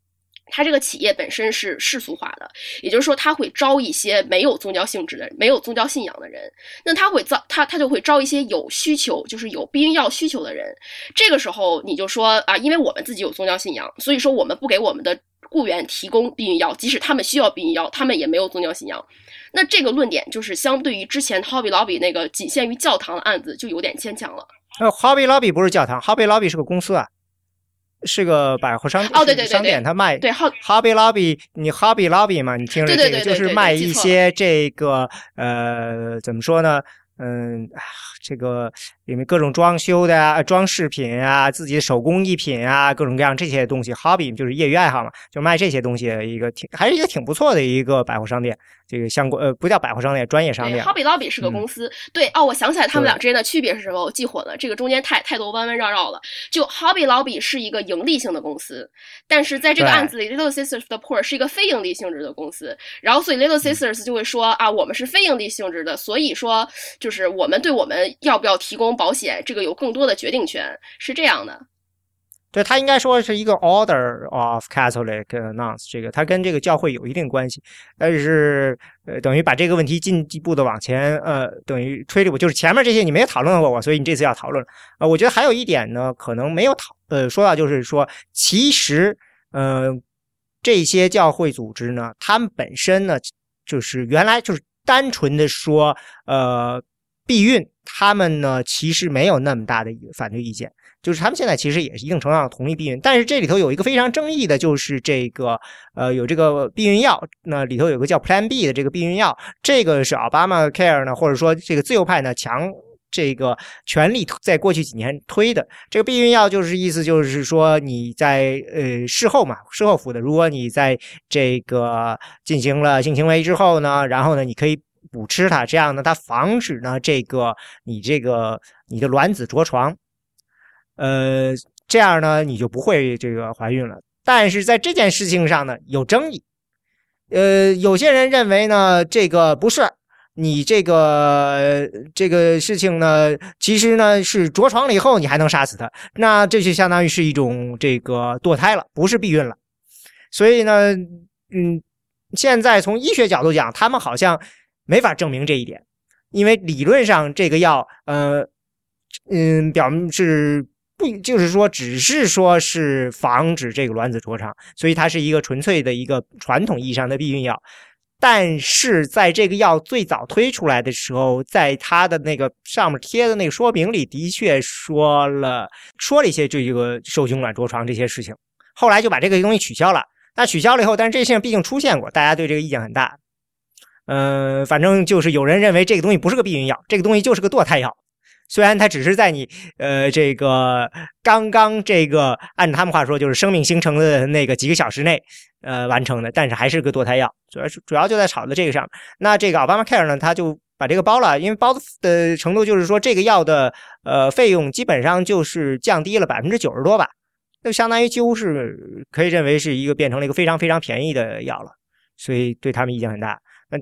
[SPEAKER 3] 它这个企业本身是世俗化的，也就是说，他会招一些没有宗教性质的、没有宗教信仰的人。那他会招他，他就会招一些有需求，就是有避孕药需求的人。这个时候，你就说啊，因为我们自己有宗教信仰，所以说我们不给我们的雇员提供避孕药，即使他们需要避孕药，他们也没有宗教信仰。那这个论点就是相对于之前 Hobby Lobby 那个仅限于教堂的案子，就有点牵强了。
[SPEAKER 1] 呃，Hobby Lobby 不是教堂，Hobby Lobby 是个公司啊。是个百货商
[SPEAKER 3] 哦，对对对，
[SPEAKER 1] 商店，他卖
[SPEAKER 3] 对
[SPEAKER 1] Hobby Lobby，你 Hobby Lobby 嘛，你听着这个就是卖一些这个呃，怎么说呢？嗯，这个里面各种装修的啊、装饰品啊、自己的手工艺品啊，各种各样这些东西，Hobby 就是业余爱好嘛，就卖这些东西的一个挺还是一个挺不错的一个百货商店。这个相关呃不叫百货商店，专业商店。
[SPEAKER 3] Hobby Lobby 是个公司，嗯、对哦，我想起来他们俩之间的区别是什么？我记混了，这个中间太太多弯弯绕绕了。就 Hobby Lobby 是一个盈利性的公司，但是在这个案子里，Little Sisters of the Poor 是一个非盈利性质的公司。然后所以 Little Sisters 就会说啊，我们是非盈利性质的，所以说就是我们对我们要不要提供保险，这个有更多的决定权，是这样的。
[SPEAKER 1] 对他应该说是一个 Order of Catholic Nuns，这个他跟这个教会有一定关系，但是呃等于把这个问题进一步的往前呃等于推理，就是前面这些你没有讨论过我，所以你这次要讨论。呃，我觉得还有一点呢，可能没有讨呃说到，就是说其实呃这些教会组织呢，他们本身呢就是原来就是单纯的说呃避孕，他们呢其实没有那么大的反对意见，就是他们现在其实也是一定程度上同意避孕。但是这里头有一个非常争议的，就是这个呃有这个避孕药，那里头有个叫 Plan B 的这个避孕药，这个是奥巴马 Care 呢，或者说这个自由派呢强。这个权力在过去几年推的这个避孕药，就是意思就是说你在呃事后嘛，事后服的。如果你在这个进行了性行为之后呢，然后呢，你可以补吃它，这样呢，它防止呢这个你这个你的卵子着床，呃，这样呢你就不会这个怀孕了。但是在这件事情上呢有争议，呃，有些人认为呢这个不是。你这个这个事情呢，其实呢是着床了以后，你还能杀死它，那这就相当于是一种这个堕胎了，不是避孕了。所以呢，嗯，现在从医学角度讲，他们好像没法证明这一点，因为理论上这个药，呃，嗯，表明是就是说，只是说是防止这个卵子着床，所以它是一个纯粹的一个传统意义上的避孕药。但是在这个药最早推出来的时候，在它的那个上面贴的那个说明里，的确说了说了一些这个受精卵着床这些事情。后来就把这个东西取消了。那取消了以后，但是这些毕竟出现过，大家对这个意见很大。嗯，反正就是有人认为这个东西不是个避孕药，这个东西就是个堕胎药。虽然它只是在你呃这个刚刚这个按他们话说就是生命形成的那个几个小时内呃完成的，但是还是个堕胎药，主要是主要就在炒的这个上。那这个奥巴马 Care 呢，他就把这个包了，因为包的程度就是说这个药的呃费用基本上就是降低了百分之九十多吧，那相当于几乎是可以认为是一个变成了一个非常非常便宜的药了，所以对他们意见很大。那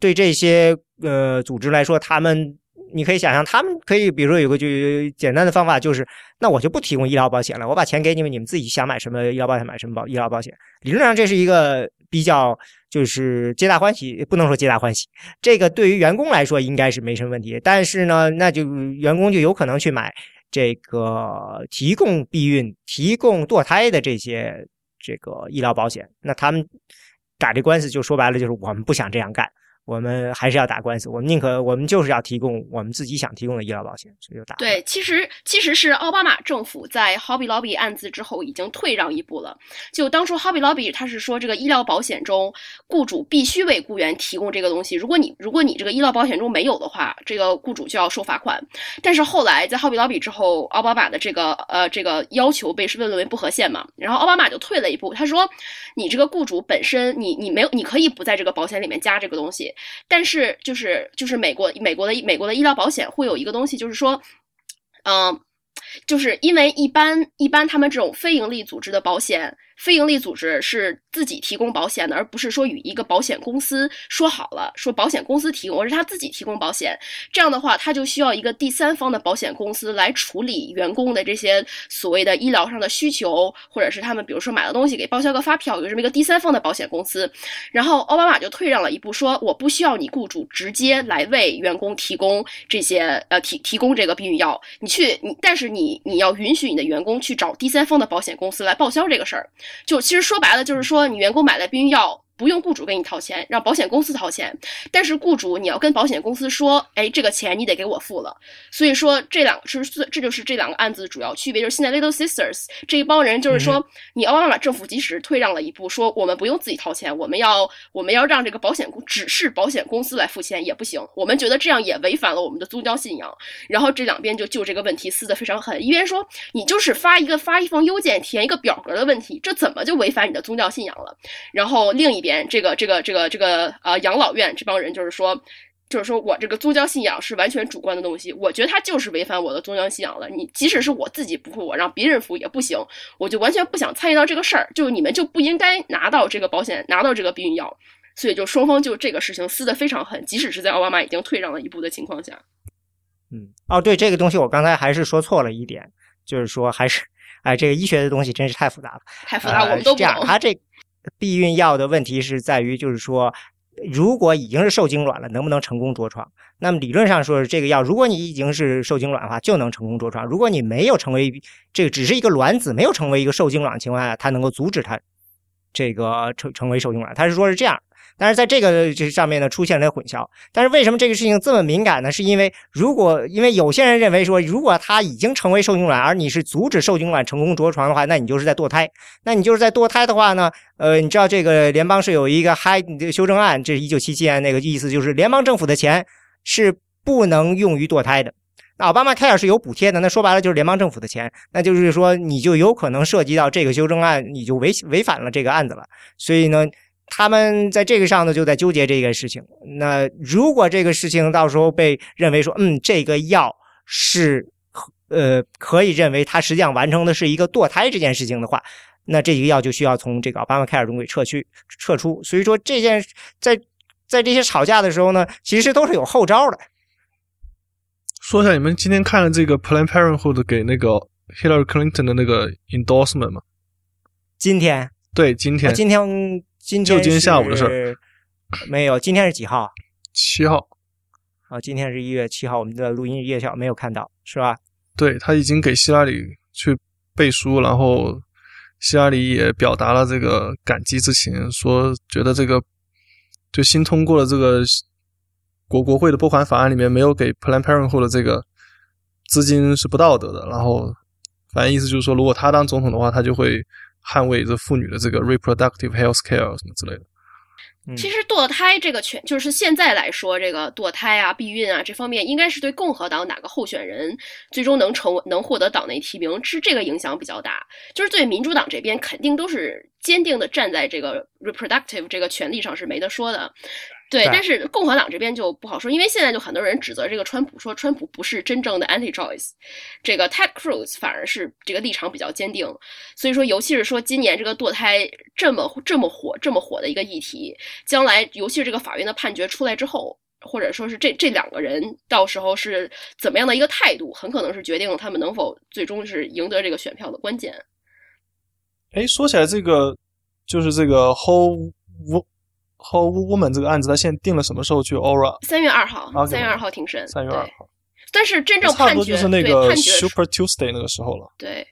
[SPEAKER 1] 对这些呃组织来说，他们。你可以想象，他们可以，比如说有个就简单的方法，就是那我就不提供医疗保险了，我把钱给你们，你们自己想买什么医疗保险买什么保医疗保险。理论上这是一个比较就是皆大欢喜，不能说皆大欢喜。这个对于员工来说应该是没什么问题，但是呢，那就员工就有可能去买这个提供避孕、提供堕胎的这些这个医疗保险。那他们打这官司，就说白了就是我们不想这样干。我们还是要打官司，我们宁可我们就是要提供我们自己想提供的医疗保险，所以就打。
[SPEAKER 3] 对，其实其实是奥巴马政府在 Hobby Lobby 案子之后已经退让一步了。就当初 Hobby Lobby 他是说这个医疗保险中雇主必须为雇员提供这个东西，如果你如果你这个医疗保险中没有的话，这个雇主就要受罚款。但是后来在 Hobby Lobby 之后，奥巴马的这个呃这个要求被论为不合宪嘛，然后奥巴马就退了一步，他说你这个雇主本身你你没有你可以不在这个保险里面加这个东西。但是就是就是美国美国的美国的医疗保险会有一个东西，就是说，嗯，就是因为一般一般他们这种非营利组织的保险。非营利组织是自己提供保险的，而不是说与一个保险公司说好了，说保险公司提供，而是他自己提供保险。这样的话，他就需要一个第三方的保险公司来处理员工的这些所谓的医疗上的需求，或者是他们比如说买了东西给报销个发票，有这么一个第三方的保险公司。然后奥巴马就退让了一步，说我不需要你雇主直接来为员工提供这些呃提提供这个避孕药，你去你，但是你你要允许你的员工去找第三方的保险公司来报销这个事儿。就其实说白了，就是说你员工买了避孕药。不用雇主给你掏钱，让保险公司掏钱。但是雇主你要跟保险公司说，哎，这个钱你得给我付了。所以说这两个是这就是这两个案子的主要区别，就是现在 Little Sisters 这一帮人就是说，你奥巴马政府即使退让了一步，说我们不用自己掏钱，我们要我们要让这个保险公只是保险公司来付钱也不行。我们觉得这样也违反了我们的宗教信仰。然后这两边就就这个问题撕得非常狠，一边说你就是发一个发一封邮件填一个表格的问题，这怎么就违反你的宗教信仰了？然后另一边。这个这个这个这个呃养老院这帮人就是说，就是说我这个宗教信仰是完全主观的东西，我觉得他就是违反我的宗教信仰了。你即使是我自己不付，我让别人服也不行，我就完全不想参与到这个事儿。就你们就不应该拿到这个保险，拿到这个避孕药。所以就双方就这个事情撕得非常狠，即使是在奥巴马已经退让了一步的情况下。
[SPEAKER 1] 嗯，哦，对这个东西我刚才还是说错了一点，就是说还是哎，这个医学的东西真是太复杂了，
[SPEAKER 3] 太复杂，我们都不
[SPEAKER 1] 懂。他这。避孕药的问题是在于，就是说，如果已经是受精卵了，能不能成功着床？那么理论上说，是这个药，如果你已经是受精卵的话，就能成功着床；如果你没有成为这个，只是一个卵子，没有成为一个受精卵的情况下，它能够阻止它这个成成为受精卵，他是说是这样。但是在这个这上面呢出现了混淆。但是为什么这个事情这么敏感呢？是因为如果因为有些人认为说，如果他已经成为受精卵，而你是阻止受精卵成功着床的话，那你就是在堕胎。那你就是在堕胎的话呢？呃，你知道这个联邦是有一个嗨这个修正案，这是一九七七年那个意思，就是联邦政府的钱是不能用于堕胎的。那奥巴马开尔是有补贴的，那说白了就是联邦政府的钱，那就是说你就有可能涉及到这个修正案，你就违违反了这个案子了。所以呢。他们在这个上呢，就在纠结这个事情。那如果这个事情到时候被认为说，嗯，这个药是呃可以认为它实际上完成的是一个堕胎这件事情的话，那这一个药就需要从这个奥巴马开尔中给撤去撤出。所以说这件在在这些吵架的时候呢，其实都是有后招的。
[SPEAKER 2] 说一下，你们今天看了这个 Planned Parenthood 给那个 Hillary Clinton 的那个 endorsement 吗？
[SPEAKER 1] 今天
[SPEAKER 2] 对，今天
[SPEAKER 1] 今天。今天
[SPEAKER 2] 就今天下午的事儿，
[SPEAKER 1] 没有。今天是几号？
[SPEAKER 2] 七号。
[SPEAKER 1] 啊，今天是一月七号，我们的录音夜校没有看到，是吧？
[SPEAKER 2] 对他已经给希拉里去背书，然后希拉里也表达了这个感激之情，说觉得这个就新通过了这个国国会的拨款法案里面没有给 Planned Parenthood 的这个资金是不道德的，然后反正意思就是说，如果他当总统的话，他就会。捍卫这妇女的这个 reproductive health care 什么之类的。
[SPEAKER 3] 其实堕胎这个权，就是现在来说，这个堕胎啊、避孕啊这方面，应该是对共和党哪个候选人最终能成能获得党内提名，是这个影响比较大。就是对民主党这边，肯定都是坚定的站在这个 reproductive 这个权利上是没得说的。对，但是共和党这边就不好说，因为现在就很多人指责这个川普，说川普不是真正的 anti-choice，这个 Ted Cruz 反而是这个立场比较坚定。所以说，尤其是说今年这个堕胎这么这么火、这么火的一个议题，将来尤其是这个法院的判决出来之后，或者说是这这两个人到时候是怎么样的一个态度，很可能是决定他们能否最终是赢得这个选票的关键。
[SPEAKER 2] 哎，说起来这个，就是这个 whole。和 woman 这个案子，他现在定了什么时候去 Ora？
[SPEAKER 3] 三月二号，三月二号庭审。
[SPEAKER 2] 三月二号，
[SPEAKER 3] 但是真正
[SPEAKER 2] 判决就是那个 Super Tuesday 那个时候了。
[SPEAKER 3] 对。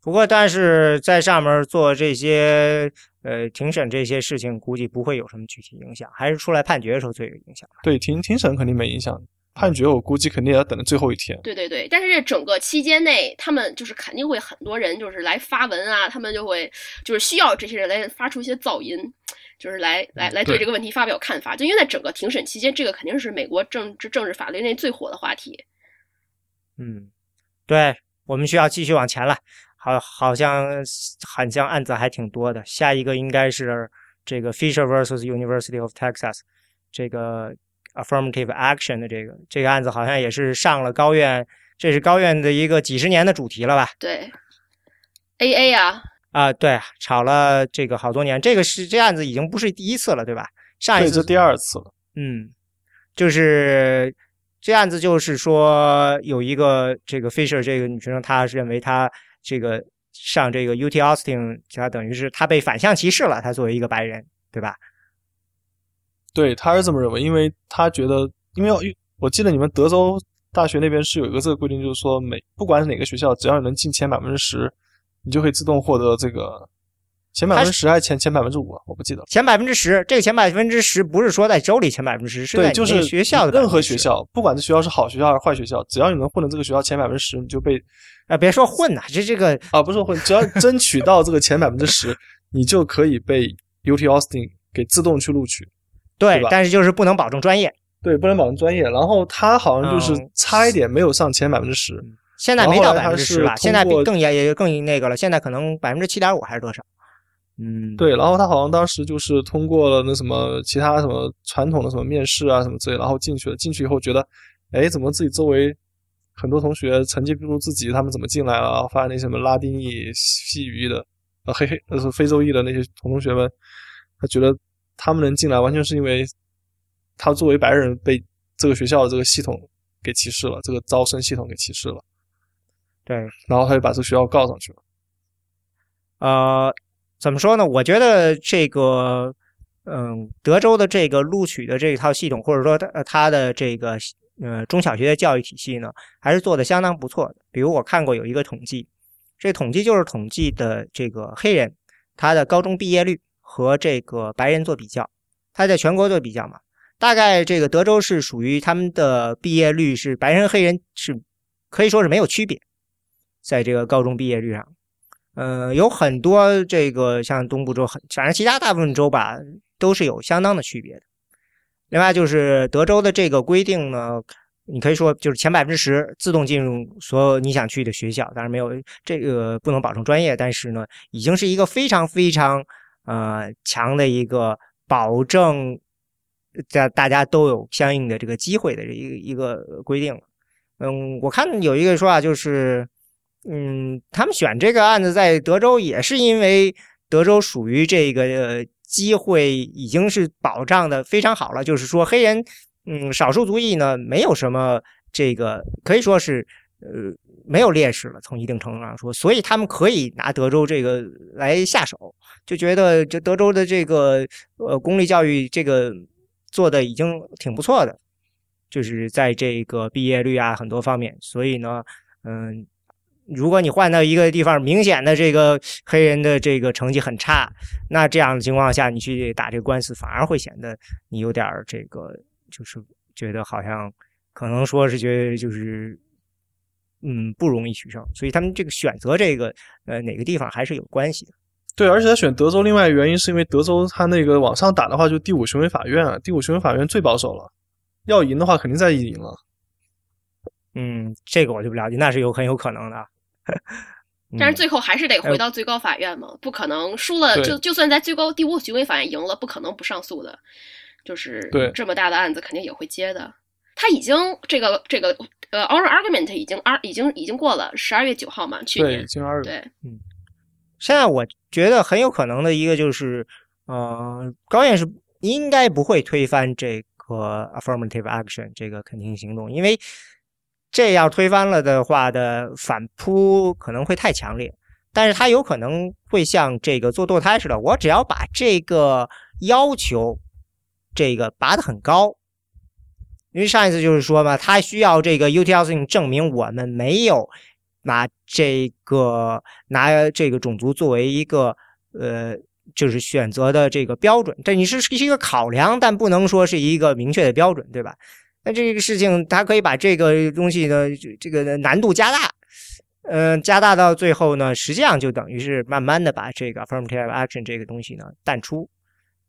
[SPEAKER 1] 不过，但是在上面做这些呃庭审这些事情，估计不会有什么具体影响，还是出来判决的时候最有影响。
[SPEAKER 2] 对，庭庭审肯定没影响，判决我估计肯定也要等到最后一天。
[SPEAKER 3] 对对对，但是这整个期间内，他们就是肯定会很多人就是来发文啊，他们就会就是需要这些人来发出一些噪音。就是来来来对这个问题发表看法，就因为在整个庭审期间，这个肯定是美国政治政治法律内最火的话题。
[SPEAKER 1] 嗯，对，我们需要继续往前了。好，好像好像案子还挺多的。下一个应该是这个 Fisher verse University of Texas 这个 affirmative action 的这个这个案子，好像也是上了高院，这是高院的一个几十年的主题了吧？
[SPEAKER 3] 对，AA 啊。
[SPEAKER 1] 啊，对，吵了这个好多年，这个是这案子已经不是第一次了，对吧？上一次
[SPEAKER 2] 第二次了。
[SPEAKER 1] 嗯，就是这案子，就是说有一个这个 Fisher 这个女学生，她认为她这个上这个 UT Austin，她等于是她被反向歧视了。她作为一个白人，对吧？
[SPEAKER 2] 对，他是这么认为，因为他觉得，因为我记得你们德州大学那边是有一个这个规定，就是说每不管是哪个学校，只要你能进前百分之十。你就可以自动获得这个前百分之十还是前前百分之五？我不记得。
[SPEAKER 1] 前百分之十，这个前百分之十不是说在州里前百分之十，是在
[SPEAKER 2] 就是
[SPEAKER 1] 学校的
[SPEAKER 2] 任何学校，不管这学校是好学校还是坏学校，只要你能混到这个学校前百分之十，你就被
[SPEAKER 1] 啊，别说混呐，这这个
[SPEAKER 2] 啊，不是混，只要争取到这个前百分之十，你就可以被 UT Austin 给自动去录取。
[SPEAKER 1] 对，但是就是不能保证专业。
[SPEAKER 2] 对，不能保证专业。然后他好像就是差一点没有上前百分之十。
[SPEAKER 1] 现在没到百分之十吧，现在更也也更那个了。现在可能百分之七点五还是多少？嗯，
[SPEAKER 2] 对。然后他好像当时就是通过了那什么其他什么传统的什么面试啊什么之类，然后进去了。进去以后觉得，哎，怎么自己周围很多同学成绩不如自己？他们怎么进来了？发现那什么拉丁裔、西语裔的，呃，黑黑呃是非洲裔的那些同同学们，他觉得他们能进来，完全是因为他作为白人被这个学校的这个系统给歧视了，这个招生系统给歧视了。
[SPEAKER 1] 对，
[SPEAKER 2] 然后他就把这学校告上去了。
[SPEAKER 1] 呃，怎么说呢？我觉得这个，嗯，德州的这个录取的这一套系统，或者说他他的这个呃中小学的教育体系呢，还是做的相当不错的。比如我看过有一个统计，这统计就是统计的这个黑人他的高中毕业率和这个白人做比较，他在全国做比较嘛，大概这个德州是属于他们的毕业率是白人黑人是可以说是没有区别，在这个高中毕业率上，呃，有很多这个像东部州很，反正其他大部分州吧都是有相当的区别的。另外就是德州的这个规定呢。你可以说就是前百分之十自动进入所有你想去的学校，当然没有这个不能保证专业，但是呢，已经是一个非常非常呃强的一个保证，在大家都有相应的这个机会的一个一个规定。嗯，我看有一个说法就是，嗯，他们选这个案子在德州也是因为德州属于这个机会已经是保障的非常好了，就是说黑人。嗯，少数族裔呢，没有什么这个可以说是呃没有劣势了，从一定程度上说，所以他们可以拿德州这个来下手，就觉得这德州的这个呃公立教育这个做的已经挺不错的，就是在这个毕业率啊很多方面，所以呢，嗯，如果你换到一个地方，明显的这个黑人的这个成绩很差，那这样的情况下，你去打这个官司，反而会显得你有点这个。就是觉得好像可能说是觉得就是嗯不容易取胜，所以他们这个选择这个呃哪个地方还是有关系的。
[SPEAKER 2] 对，而且他选德州，另外原因是因为德州他那个往上打的话，就第五巡回法院啊，第五巡回法院最保守了，要赢的话肯定在赢了。
[SPEAKER 1] 嗯，这个我就不了解，那是有很有可能的。
[SPEAKER 3] 但是最后还是得回到最高法院嘛，不可能输了就就算在最高第五巡回法院赢了，不可能不上诉的。就是这么大的案子，肯定也会接的。他已经这个这个呃，oral argument 已经二已经已经过了十二月九号嘛？去年对，
[SPEAKER 1] 嗯。现在我觉得很有可能的一个就是，呃，高院是应该不会推翻这个 affirmative action 这个肯定行动，因为这要推翻了的话的反扑可能会太强烈。但是他有可能会像这个做堕胎似的，我只要把这个要求。这个拔得很高，因为上一次就是说嘛，他需要这个 utility 证明我们没有拿这个拿这个种族作为一个呃，就是选择的这个标准。这你是是一个考量，但不能说是一个明确的标准，对吧？那这个事情他可以把这个东西呢，这个难度加大，嗯，加大到最后呢，实际上就等于是慢慢的把这个 affirmative action 这个东西呢淡出。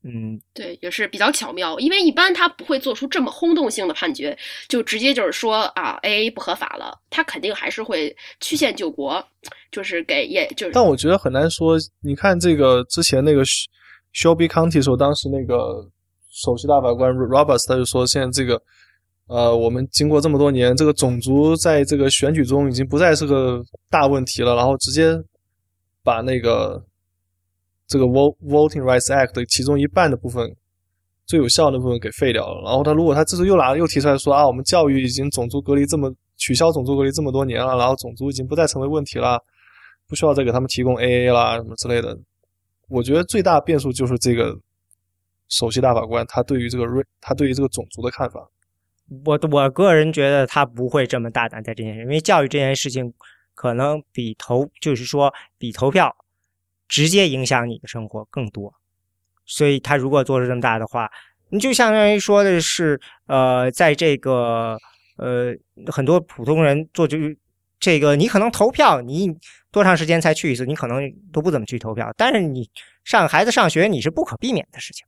[SPEAKER 1] 嗯，
[SPEAKER 3] 对，也是比较巧妙，因为一般他不会做出这么轰动性的判决，就直接就是说啊，A A 不合法了，他肯定还是会曲线救国，就是给也就是。
[SPEAKER 2] 但我觉得很难说，你看这个之前那个 Shelby County 时候，当时那个首席大法官 Roberts 他就说，现在这个呃，我们经过这么多年，这个种族在这个选举中已经不再是个大问题了，然后直接把那个。这个 Voting Rights Act 的其中一半的部分，最有效的部分给废掉了。然后他如果他这次又拿又提出来说啊，我们教育已经种族隔离这么取消种族隔离这么多年了，然后种族已经不再成为问题了，不需要再给他们提供 AA 啦什么之类的。我觉得最大变数就是这个首席大法官他对于这个瑞他对于这个种族的看法。
[SPEAKER 1] 我我个人觉得他不会这么大胆在这件事，因为教育这件事情可能比投就是说比投票。直接影响你的生活更多，所以他如果做出这么大的话，你就相当于说的是，呃，在这个呃很多普通人做就这个，你可能投票，你多长时间才去一次，你可能都不怎么去投票，但是你上孩子上学，你是不可避免的事情。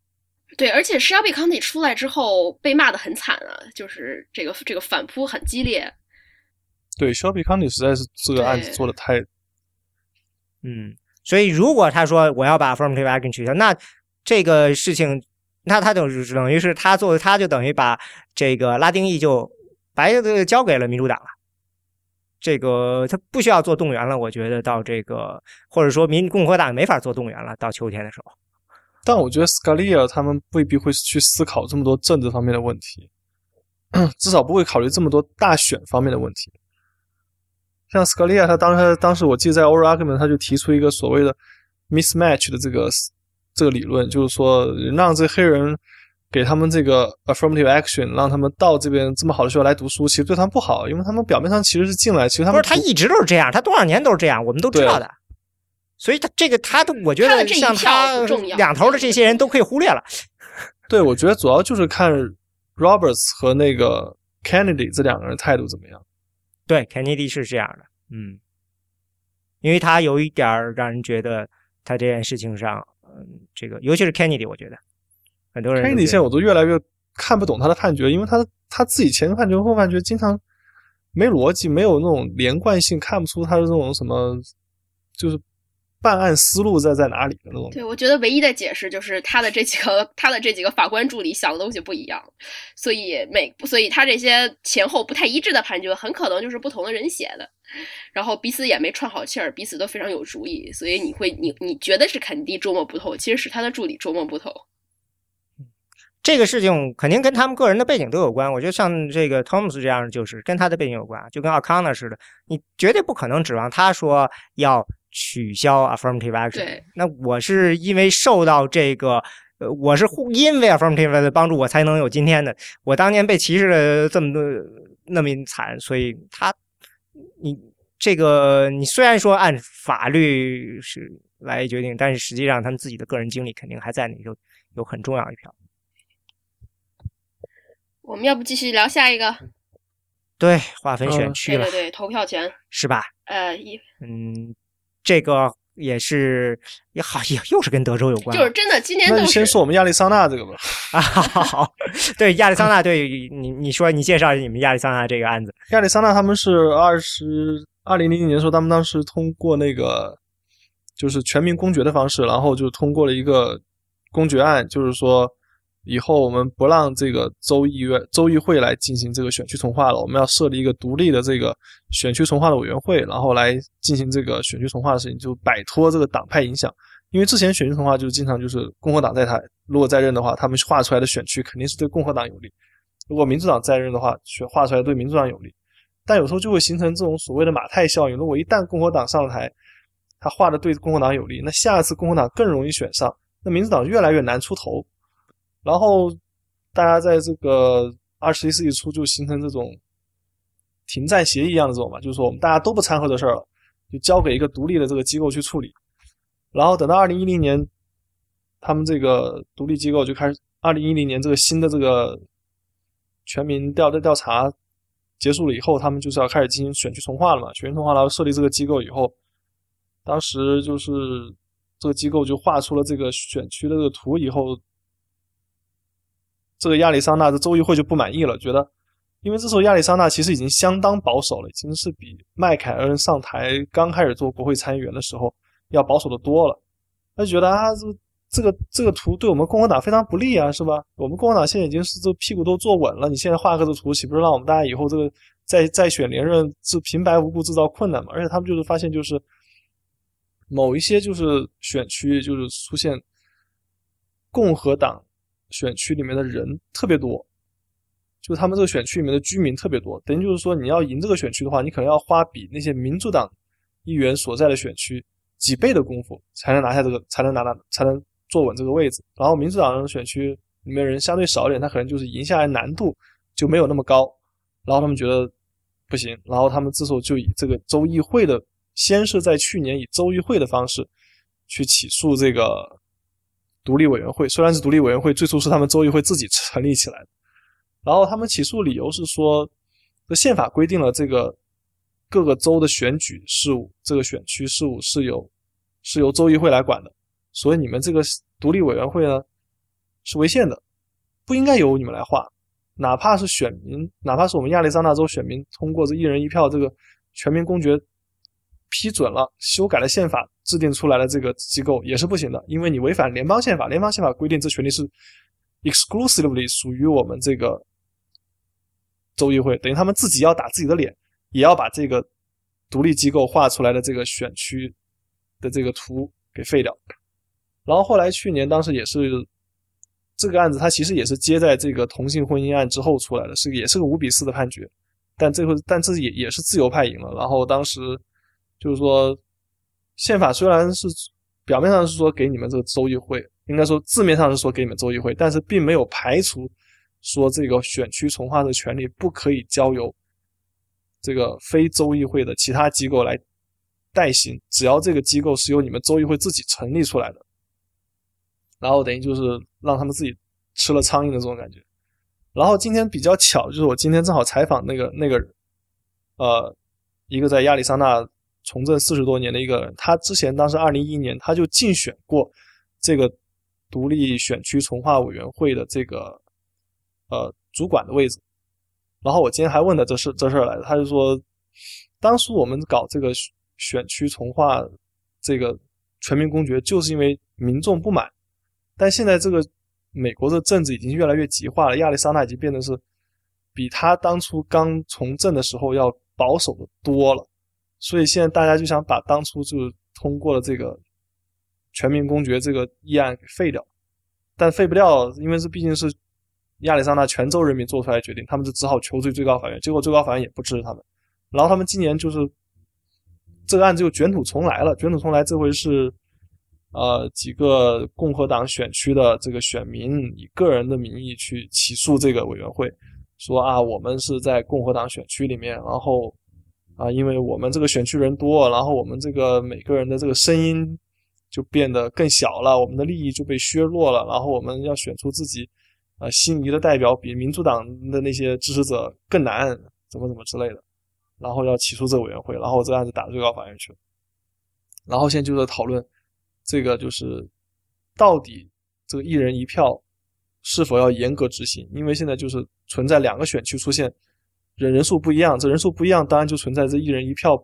[SPEAKER 3] 对，而且 Shelby County 出来之后被骂的很惨啊，就是这个这个反扑很激烈。
[SPEAKER 2] 对，Shelby County 实在是这个案子做的太，
[SPEAKER 1] 嗯。所以，如果他说我要把 affirmative action 取消，那这个事情，那他等于等于是他作为，他就等于把这个拉丁裔就白的交给了民主党了。这个他不需要做动员了，我觉得到这个或者说民共和党没法做动员了，到秋天的时候。
[SPEAKER 2] 但我觉得 Scalia 他们未必会去思考这么多政治方面的问题，至少不会考虑这么多大选方面的问题。像 Scalia，，他当时当时我记得在 oral argument，他就提出一个所谓的 mismatch 的这个这个理论，就是说让这黑人给他们这个 affirmative action，让他们到这边这么好的学校来读书，其实对他们不好，因为他们表面上其实是进来，其实他们
[SPEAKER 1] 不是他一直都是这样，他多少年都是这样，我们都知道的。所以他这个他的，我觉得像他两头的这些人都可以忽略了。
[SPEAKER 2] 对，我觉得主要就是看 Roberts 和那个 Kennedy 这两个人态度怎么样。
[SPEAKER 1] 对，Kennedy 是这样的，嗯，因为他有一点儿让人觉得他这件事情上，嗯，这个尤其是 Kennedy，我觉得很多人都
[SPEAKER 2] Kennedy 现在我都越来越看不懂他的判决，因为他他自己前判决后判决经常没逻辑，没有那种连贯性，看不出他的这种什么就是办案思路在在哪里的那种。
[SPEAKER 3] 对，我觉得唯一的解释就是他的这几个他的这几个法官助理想的东西不一样，所以每所以他这些前后不太一致的判决，很可能就是不同的人写的，然后彼此也没串好气儿，彼此都非常有主意，所以你会你你觉得是肯定琢磨不透，其实是他的助理琢磨不透。
[SPEAKER 1] 这个事情肯定跟他们个人的背景都有关。我觉得像这个 Thomas 这样，就是跟他的背景有关，就跟奥康纳似的，你绝对不可能指望他说要取消 affirmative action
[SPEAKER 3] 对。
[SPEAKER 1] 那我是因为受到这个，呃，我是因为 affirmative 的帮助，我才能有今天的。我当年被歧视了这么多那么惨，所以他，你这个你虽然说按法律是来决定，但是实际上他们自己的个人经历肯定还在里头有很重要一票。
[SPEAKER 3] 我们要不继续聊下一个？
[SPEAKER 1] 对，划分
[SPEAKER 2] 嗯
[SPEAKER 1] 选区了，
[SPEAKER 3] 对对对，投票权。
[SPEAKER 1] 是吧？
[SPEAKER 3] 呃，一
[SPEAKER 1] 嗯，这个也是也好，也又是跟德州有关，
[SPEAKER 3] 就是真的，今年
[SPEAKER 2] 那
[SPEAKER 3] 都
[SPEAKER 2] 就是先说我们亚利桑那这个吧。
[SPEAKER 1] 啊，好好，对亚利桑那，对你你说你介绍你们亚利桑那这个案子，
[SPEAKER 2] 亚利桑那他们是二十二零零零年的时候，他们当时通过那个就是全民公决的方式，然后就通过了一个公决案，就是说以后我们不让这个州议院、州议会来进行这个选区重划了，我们要设立一个独立的这个选区重划的委员会，然后来进行这个选区重划的事情，就摆脱这个党派影响。因为之前选区重划就是经常就是共和党在台，如果在任的话，他们画出来的选区肯定是对共和党有利；如果民主党在任的话，选画出来对民主党有利。但有时候就会形成这种所谓的马太效应。如果一旦共和党上台，他画的对共和党有利，那下一次共和党更容易选上，那民主党越来越难出头。然后大家在这个二十一世纪初就形成这种停战协议一样的这种嘛，就是说我们大家都不掺和这事儿了，就交给一个独立的这个机构去处理。然后等到二零一零年，他们这个独立机构就开始，二零一零年这个新的这个全民调的调查结束了以后，他们就是要开始进行选区重划了嘛。选区重划，然后设立这个机构以后，当时就是这个机构就画出了这个选区的这个图以后，这个亚利桑那的州议会就不满意了，觉得因为这时候亚利桑那其实已经相当保守了，已经是比麦凯恩上台刚开始做国会参议员的时候要保守的多了。他就觉得啊，这这个这个图对我们共和党非常不利啊，是吧？我们共和党现在已经是这屁股都坐稳了，你现在画个这图，岂不是让我们大家以后这个再再选连任是平白无故制造困难嘛？而且他们就是发现，就是某一些就是选区就是出现共和党选区里面的人特别多，就他们这个选区里面的居民特别多，等于就是说你要赢这个选区的话，你可能要花比那些民主党议员所在的选区几倍的功夫才能拿下这个，才能拿到，才能坐稳这个位置。然后民主党的选区里面人相对少一点，他可能就是赢下来难度就没有那么高。然后他们觉得不行，然后他们这时候就以这个州议会的，先是在去年以州议会的方式去起诉这个独立委员会，虽然是独立委员会，最初是他们州议会自己成立起来的。然后他们起诉理由是说，这宪法规定了这个各个州的选举事务，这个选区事务是由是由州议会来管的，所以你们这个独立委员会呢是违宪的，不应该由你们来划。哪怕是选民，哪怕是我们亚利桑那州选民通过这一人一票这个全民公决批准了修改了宪法制定出来的这个机构也是不行的，因为你违反联邦宪法，联邦宪法规定这权利是 exclusively 属于我们这个州议会，等于他们自己要打自己的脸，也要把这个独立机构画出来的这个选区的这个图给废掉。然后后来去年当时也是这个案子，它其实也是接在这个同性婚姻案之后出来的，是也是个五比四的判决，但最后但这也也是自由派赢了。然后当时就是说，宪法虽然是表面上是说给你们这个州议会，应该说字面上是说给你们州议会，但是并没有排除说这个选区重划的权利不可以交由这个非州议会的其他机构来代行，只要这个机构是由你们州议会自己成立出来的，然后等于就是让他们自己吃了苍蝇的这种感觉。然后今天比较巧，就是我今天正好采访那个那个，呃，一个在亚利桑那从政四十多年的一个人，他之前当时二零一一年他就竞选过这个独立选区重化委员会的这个呃主管的位置。然后我今天还问他这事这事来的，他就说，当初我们搞这个选区重化这个全民公决，就是因为民众不满，但现在这个。美国的政治已经越来越极化了，亚利桑那已经变得是比他当初刚从政的时候要保守的多了，所以现在大家就想把当初就通过了这个全民公决这个议案给废掉，但废不掉，因为这毕竟是亚利桑那全州人民做出来的决定，他们就只好求助最高法院，结果最高法院也不支持他们，然后他们今年就是这个案子又卷土重来了，卷土重来这回是。呃，几个共和党选区的这个选民以个人的名义去起诉这个委员会，说啊，我们是在共和党选区里面，然后啊，因为我们这个选区人多，然后我们这个每个人的这个声音就变得更小了，我们的利益就被削弱了，然后我们要选出自己啊心仪的代表，比民主党的那些支持者更难，怎么怎么之类的，然后要起诉这个委员会，然后这个案子打最高法院去了，然后现在就在讨论。这个就是到底这个一人一票是否要严格执行？因为现在就是存在两个选区出现人人数不一样，这人数不一样，当然就存在这一人一票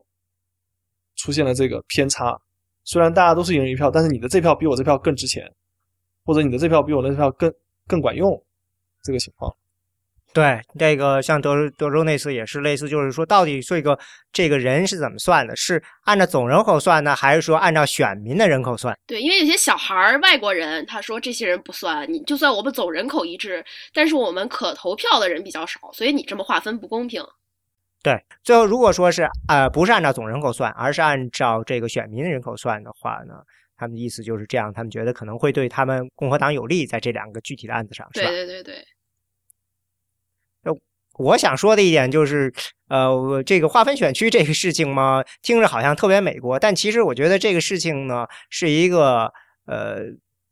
[SPEAKER 2] 出现了这个偏差。虽然大家都是一人一票，但是你的这票比我这票更值钱，或者你的这票比我那票更更管用，这个情况。
[SPEAKER 1] 对，这个像德德州那次也是类似，就是说到底这个这个人是怎么算的？是按照总人口算呢，还是说按照选民的人口算？
[SPEAKER 3] 对，因为有些小孩儿、外国人，他说这些人不算，你就算我们总人口一致，但是我们可投票的人比较少，所以你这么划分不公平。
[SPEAKER 1] 对，最后如果说是呃不是按照总人口算，而是按照这个选民人口算的话呢，他们的意思就是这样，他们觉得可能会对他们共和党有利，在这两个具体的案子上，是
[SPEAKER 3] 吧？对对对对。
[SPEAKER 1] 我想说的一点就是，呃，这个划分选区这个事情嘛，听着好像特别美国，但其实我觉得这个事情呢，是一个呃，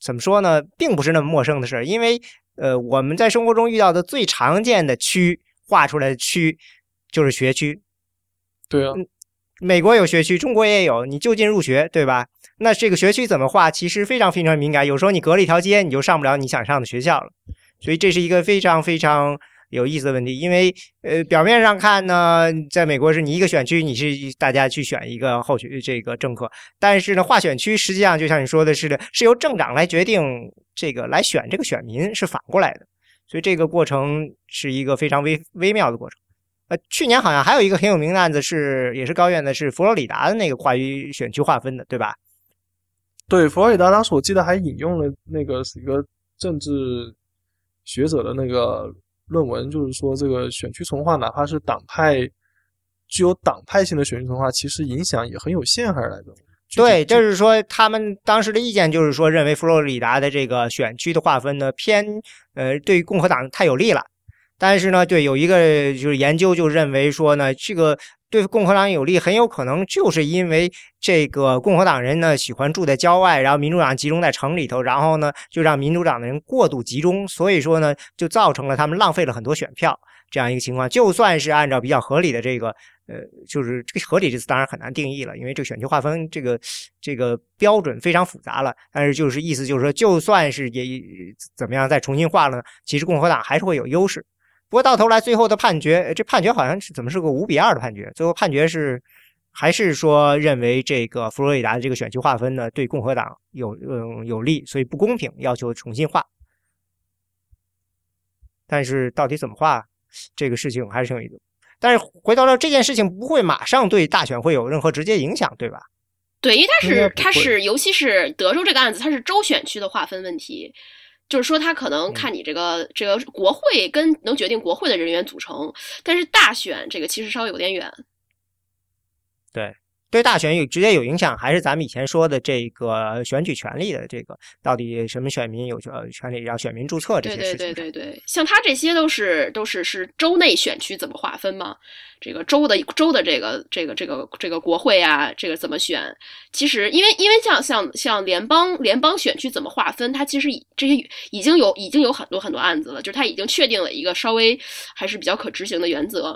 [SPEAKER 1] 怎么说呢，并不是那么陌生的事儿。因为呃，我们在生活中遇到的最常见的区划出来的区就是学区。
[SPEAKER 2] 对啊，
[SPEAKER 1] 美国有学区，中国也有，你就近入学，对吧？那这个学区怎么划，其实非常非常敏感。有时候你隔了一条街，你就上不了你想上的学校了。所以这是一个非常非常。有意思的问题，因为呃，表面上看呢，在美国是你一个选区，你是大家去选一个候选这个政客，但是呢，划选区实际上就像你说的似的，是由政党来决定这个来选这个选民，是反过来的，所以这个过程是一个非常微微妙的过程。呃，去年好像还有一个很有名的案子是，也是高院的，是佛罗里达的那个关于选区划分的，对吧？
[SPEAKER 2] 对，佛罗里达当时我记得还引用了那个一个政治学者的那个。论文就是说，这个选区重划，哪怕是党派具有党派性的选区重划，其实影响也很有限，还是来着？
[SPEAKER 1] 对，就是说，他们当时的意见就是说，认为佛罗里达的这个选区的划分呢，偏呃，对于共和党太有利了。但是呢，对有一个就是研究就认为说呢，这个。对共和党有利，很有可能就是因为这个共和党人呢喜欢住在郊外，然后民主党集中在城里头，然后呢就让民主党的人过度集中，所以说呢就造成了他们浪费了很多选票这样一个情况。就算是按照比较合理的这个，呃，就是这个合理这次当然很难定义了，因为这个选区划分这个这个标准非常复杂了。但是就是意思就是说，就算是也怎么样再重新划了呢，其实共和党还是会有优势。不过到头来，最后的判决，这判决好像是怎么是个五比二的判决？最后判决是，还是说认为这个佛罗里达的这个选区划分呢，对共和党有嗯有利，所以不公平，要求重新划。但是到底怎么划，这个事情还是挺有意思。但是回到了，这件事情不会马上对大选会有任何直接影响，对吧？
[SPEAKER 3] 对，因为它是它是，尤其是德州这个案子，它是州选区的划分问题。就是说，他可能看你这个这个国会跟能决定国会的人员组成，但是大选这个其实稍微有点远。
[SPEAKER 1] 对，对大选有直接有影响，还是咱们以前说的这个选举权利的这个，到底什么选民有呃权利让选民注册这些
[SPEAKER 3] 事情？对对对对对，像他这些都是都是是州内选区怎么划分嘛？这个州的州的这个这个这个这个国会啊，这个怎么选？其实因为因为像像像联邦联邦选区怎么划分，它其实这些已经有已经有很多很多案子了，就是它已经确定了一个稍微还是比较可执行的原则。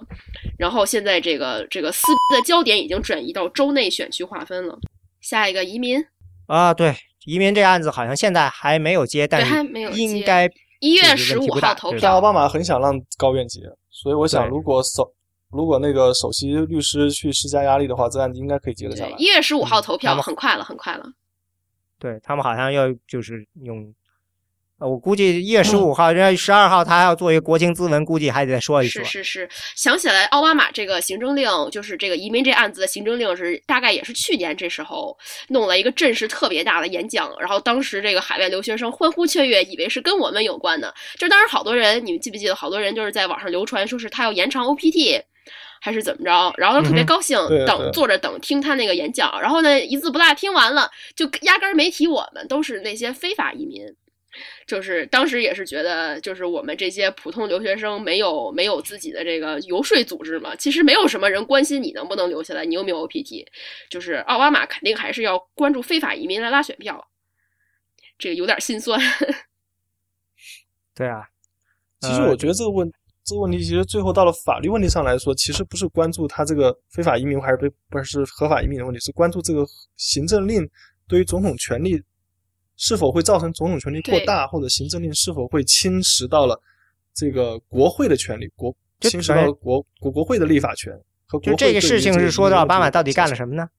[SPEAKER 3] 然后现在这个这个撕的焦点已经转移到州内选区划分了。下一个移民
[SPEAKER 1] 啊，对移民这案子好像现在还没有接，但
[SPEAKER 3] 还没有
[SPEAKER 1] 应该
[SPEAKER 3] 一月十五号投票。
[SPEAKER 2] 奥巴马很想让高院结，所以我想如果首如果那个首席律师去施加压力的话，这案子应该可以结得下来。
[SPEAKER 3] 一月十五号投票，很快了，很快了。
[SPEAKER 1] 对他们好像要就是用，呃，我估计一月十五号，人家十二号他还要做一个国情咨文，估计还得说一说。
[SPEAKER 3] 是是是，想起来奥巴马这个行政令，就是这个移民这案子的行政令是大概也是去年这时候弄了一个阵势特别大的演讲，然后当时这个海外留学生欢呼雀跃，以为是跟我们有关的。就当时好多人，你们记不记得，好多人就是在网上流传说是他要延长 OPT。还是怎么着？然后他特别高兴，等坐着等听他那个演讲。然后呢，一字不落听完了，就压根儿没提我们，都是那些非法移民。就是当时也是觉得，就是我们这些普通留学生没有没有自己的这个游说组织嘛。其实没有什么人关心你能不能留下来，你有没有 OPT。就是奥巴马肯定还是要关注非法移民来拉选票，这个有点心酸。
[SPEAKER 1] 对啊，
[SPEAKER 2] 其实我觉得这个问。这个问题其实最后到了法律问题上来说，其实不是关注他这个非法移民还是被不是合法移民的问题，是关注这个行政令对于总统权力是否会造成总统权力过大，或者行政令是否会侵蚀到了这个国会的权利，国侵蚀到国国国会的立法权和国
[SPEAKER 1] 就这个事情是说到奥巴马到底干了什么呢？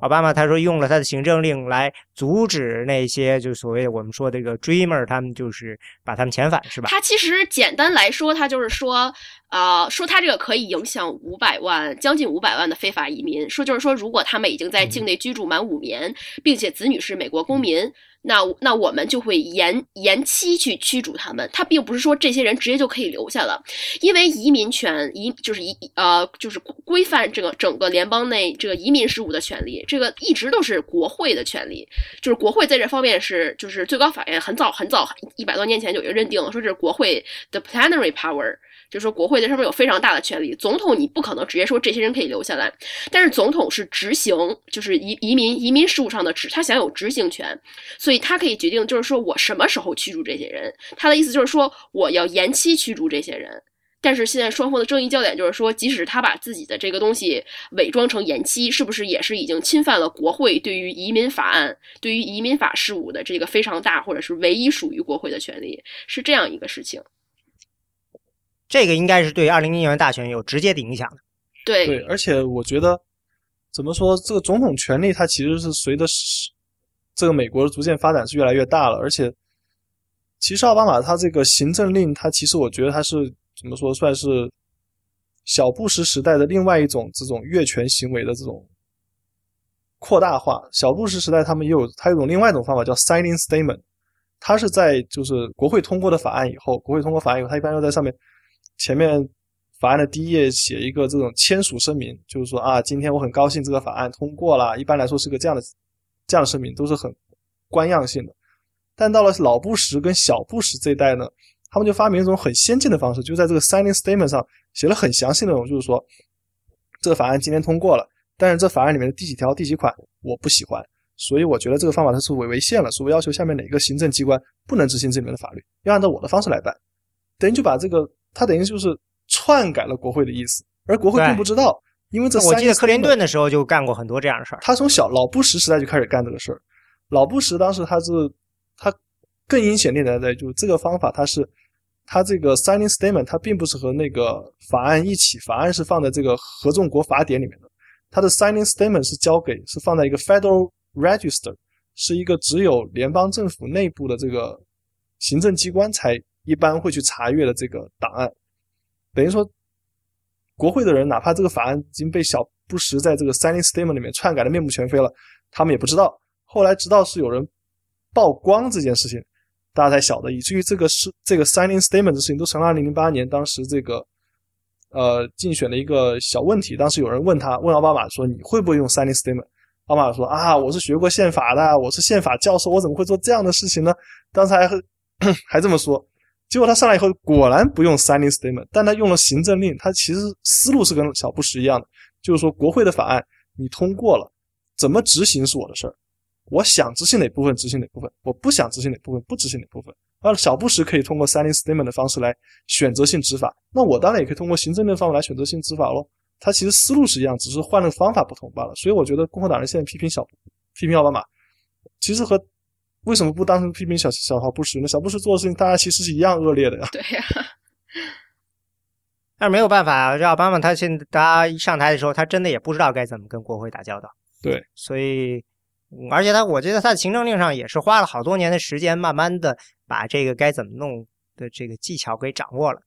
[SPEAKER 1] 奥巴马他说用了他的行政令来阻止那些就所谓我们说这个 dreamer，他们就是把他们遣返，是吧？
[SPEAKER 3] 他其实简单来说，他就是说，呃，说他这个可以影响五百万，将近五百万的非法移民。说就是说，如果他们已经在境内居住满五年，并且子女是美国公民。那那我们就会延延期去驱逐他们，他并不是说这些人直接就可以留下了，因为移民权移就是移呃就是规范这个整个联邦内这个移民事务的权利，这个一直都是国会的权利，就是国会在这方面是就是最高法院很早很早一百多年前就已经认定了，说这是国会的 plenary power。就是说，国会在上面有非常大的权力。总统你不可能直接说这些人可以留下来，但是总统是执行，就是移移民移民事务上的执，他享有执行权，所以他可以决定，就是说我什么时候驱逐这些人。他的意思就是说，我要延期驱逐这些人。但是现在双方的争议焦点就是说，即使他把自己的这个东西伪装成延期，是不是也是已经侵犯了国会对于移民法案、对于移民法事务的这个非常大，或者是唯一属于国会的权利？是这样一个事情。
[SPEAKER 1] 这个应该是对二零一六年大选有直接的影响的。
[SPEAKER 3] 对
[SPEAKER 2] 对，而且我觉得，怎么说，这个总统权力它其实是随着这个美国的逐渐发展是越来越大了。而且，其实奥巴马他这个行政令，他其实我觉得他是怎么说，算是小布什时代的另外一种这种越权行为的这种扩大化。小布什时代他们也有他有种另外一种方法叫 signing statement，他是在就是国会通过的法案以后，国会通过法案以后，他一般要在上面。前面法案的第一页写一个这种签署声明，就是说啊，今天我很高兴这个法案通过了。一般来说是个这样的这样的声明，都是很官样性的。但到了老布什跟小布什这一代呢，他们就发明一种很先进的方式，就在这个 signing statement 上写了很详细内容，就是说这个法案今天通过了，但是这法案里面的第几条第几款我不喜欢，所以我觉得这个方法它是违违宪了，是我要求下面哪个行政机关不能执行这里面的法律，要按照我的方式来办，等于就把这个。他等于就是篡改了国会的意思，而国会并不知道，因为这
[SPEAKER 1] 我记得克林顿的时候就干过很多这样的事儿。
[SPEAKER 2] 他从小老布什时代就开始干这个事儿，老布什当时他是他更阴险点在就这个方法，他是他这个 signing statement，它并不是和那个法案一起，法案是放在这个合众国法典里面的，他的 signing statement 是交给是放在一个 federal register，是一个只有联邦政府内部的这个行政机关才。一般会去查阅的这个档案，等于说，国会的人哪怕这个法案已经被小布什在这个 signing statement 里面篡改的面目全非了，他们也不知道。后来直到是有人曝光这件事情，大家才晓得，以至于这个是这个 signing statement 的事情都成了2008年当时这个呃竞选的一个小问题。当时有人问他，问奥巴马说：“你会不会用 signing statement？” 奥巴马说：“啊，我是学过宪法的，我是宪法教授，我怎么会做这样的事情呢？”当时还 还这么说。结果他上来以后，果然不用 signing statement，但他用了行政令。他其实思路是跟小布什一样的，就是说国会的法案你通过了，怎么执行是我的事儿，我想执行哪部分执行哪部分，我不想执行哪部分不执行哪部分。而小布什可以通过 signing statement 的方式来选择性执法，那我当然也可以通过行政令的方法来选择性执法喽。他其实思路是一样，只是换了个方法不同罢了。所以我觉得共和党人现在批评小批评奥巴马，其实和为什么不当成批评小小布什呢？小布什做的事情，大家其实是一样恶劣的呀。
[SPEAKER 3] 对呀，
[SPEAKER 1] 但是没有办法，这奥巴马他现在他一上台的时候，他真的也不知道该怎么跟国会打交道。
[SPEAKER 2] 对，
[SPEAKER 1] 所以，而且他，我觉得他的行政令上也是花了好多年的时间，慢慢的把这个该怎么弄的这个技巧给掌握了。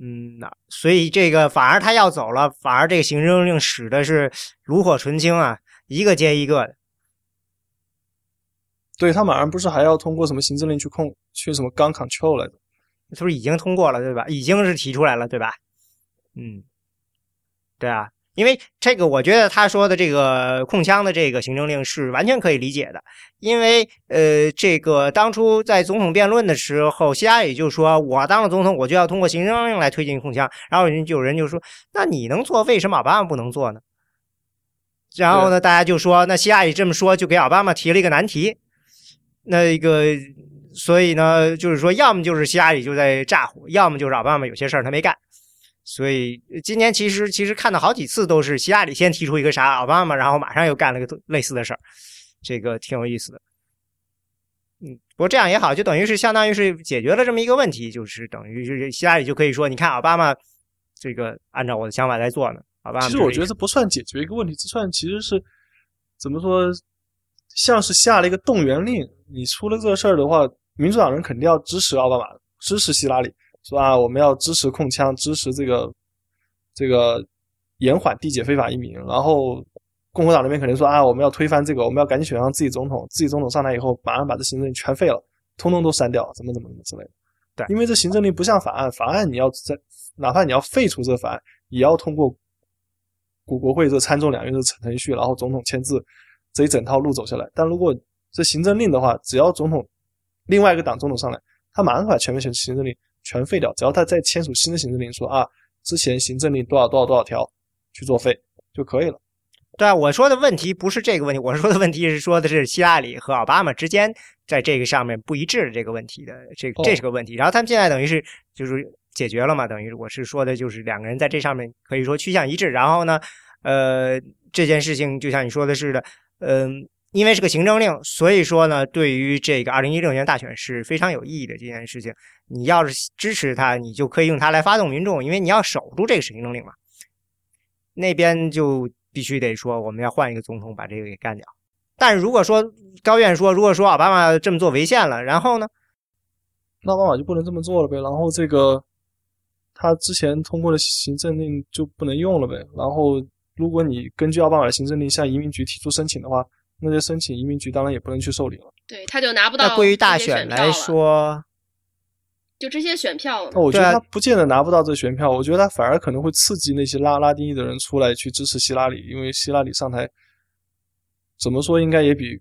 [SPEAKER 1] 嗯，那所以这个反而他要走了，反而这个行政令使的是炉火纯青啊，一个接一个的。
[SPEAKER 2] 对他马上不是还要通过什么行政令去控去什么 gun control 来着？
[SPEAKER 1] 是不是已经通过了，对吧？已经是提出来了，对吧？嗯，对啊，因为这个我觉得他说的这个控枪的这个行政令是完全可以理解的，因为呃，这个当初在总统辩论的时候，希拉里就说我当了总统，我就要通过行政令来推进控枪，然后人就有人就说，那你能做，为什么奥巴马不能做呢？然后呢，大家就说，那希拉里这么说，就给奥巴马提了一个难题。那一个，所以呢，就是说，要么就是希拉里就在咋呼，要么就是奥巴马有些事儿他没干。所以今年其实其实看到好几次都是希拉里先提出一个啥，奥巴马然后马上又干了个类似的事儿，这个挺有意思的。嗯，不过这样也好，就等于是相当于是解决了这么一个问题，就是等于是希拉里就可以说，你看奥巴马这个按照我的想法来做呢。奥巴马
[SPEAKER 2] 其实我觉得这不算解决一个问题，这算其实是怎么说？像是下了一个动员令，你出了这个事儿的话，民主党人肯定要支持奥巴马，支持希拉里，说啊，我们要支持控枪，支持这个这个延缓递解非法移民。然后共和党那边肯定说啊，我们要推翻这个，我们要赶紧选上自己总统，自己总统上台以后，马上把这行政令全废了，通通都删掉，怎么怎么怎么之类的。
[SPEAKER 1] 对，
[SPEAKER 2] 因为这行政令不像法案，法案你要在哪怕你要废除这个法案，也要通过国国会这参众两院的程序，然后总统签字。这一整套路走下来，但如果这行政令的话，只要总统另外一个党总统上来，他马上把全面行行政令全废掉，只要他再签署新的行政令，说啊，之前行政令多少多少多少条去作废就可以了。
[SPEAKER 1] 对啊，我说的问题不是这个问题，我说的问题是说的是希拉里和奥巴马之间在这个上面不一致的这个问题的，这这是个问题。然后他们现在等于是就是解决了嘛，等于我是说的就是两个人在这上面可以说趋向一致。然后呢，呃，这件事情就像你说的似的。嗯，因为是个行政令，所以说呢，对于这个二零一六年大选是非常有意义的这件事情。你要是支持他，你就可以用它来发动民众，因为你要守住这个行政令嘛。那边就必须得说，我们要换一个总统把这个给干掉。但是如果说高院说，如果说奥巴马这么做违宪了，然后呢，
[SPEAKER 2] 那奥巴马就不能这么做了呗。然后这个他之前通过的行政令就不能用了呗。然后。如果你根据奥巴马的行政令向移民局提出申请的话，那就申请移民局当然也不能去受理了。
[SPEAKER 3] 对，他就拿不到。
[SPEAKER 1] 那对于大选来说，
[SPEAKER 3] 就这些选票。
[SPEAKER 2] 那我觉得他不见得拿不到这选票，我觉得他反而可能会刺激那些拉拉丁裔的人出来去支持希拉里，因为希拉里上台，怎么说应该也比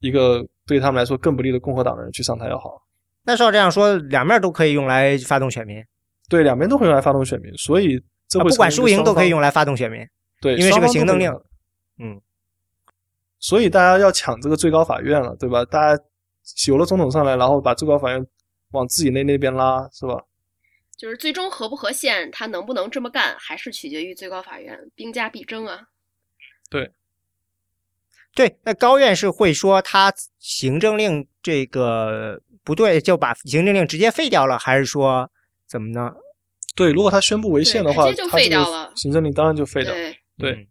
[SPEAKER 2] 一个对他们来说更不利的共和党的人去上台要好。
[SPEAKER 1] 那照这样说，两面都可以用来发动选民。
[SPEAKER 2] 对，两边都会用来发动选民，所以这。
[SPEAKER 1] 不管输赢都可以用来发动选民，
[SPEAKER 2] 对，
[SPEAKER 1] 因为是个行政令，嗯，
[SPEAKER 2] 所以大家要抢这个最高法院了，对吧？大家有了总统上来，然后把最高法院往自己那那边拉，是吧？
[SPEAKER 3] 就是最终合不合宪，他能不能这么干，还是取决于最高法院兵家必争啊。
[SPEAKER 2] 对，
[SPEAKER 1] 对，那高院是会说他行政令这个不对，就把行政令直接废掉了，还是说怎么呢？
[SPEAKER 2] 对，如果他宣布违宪的话，
[SPEAKER 3] 直接就废掉了。
[SPEAKER 2] 行政令当然就废掉。对，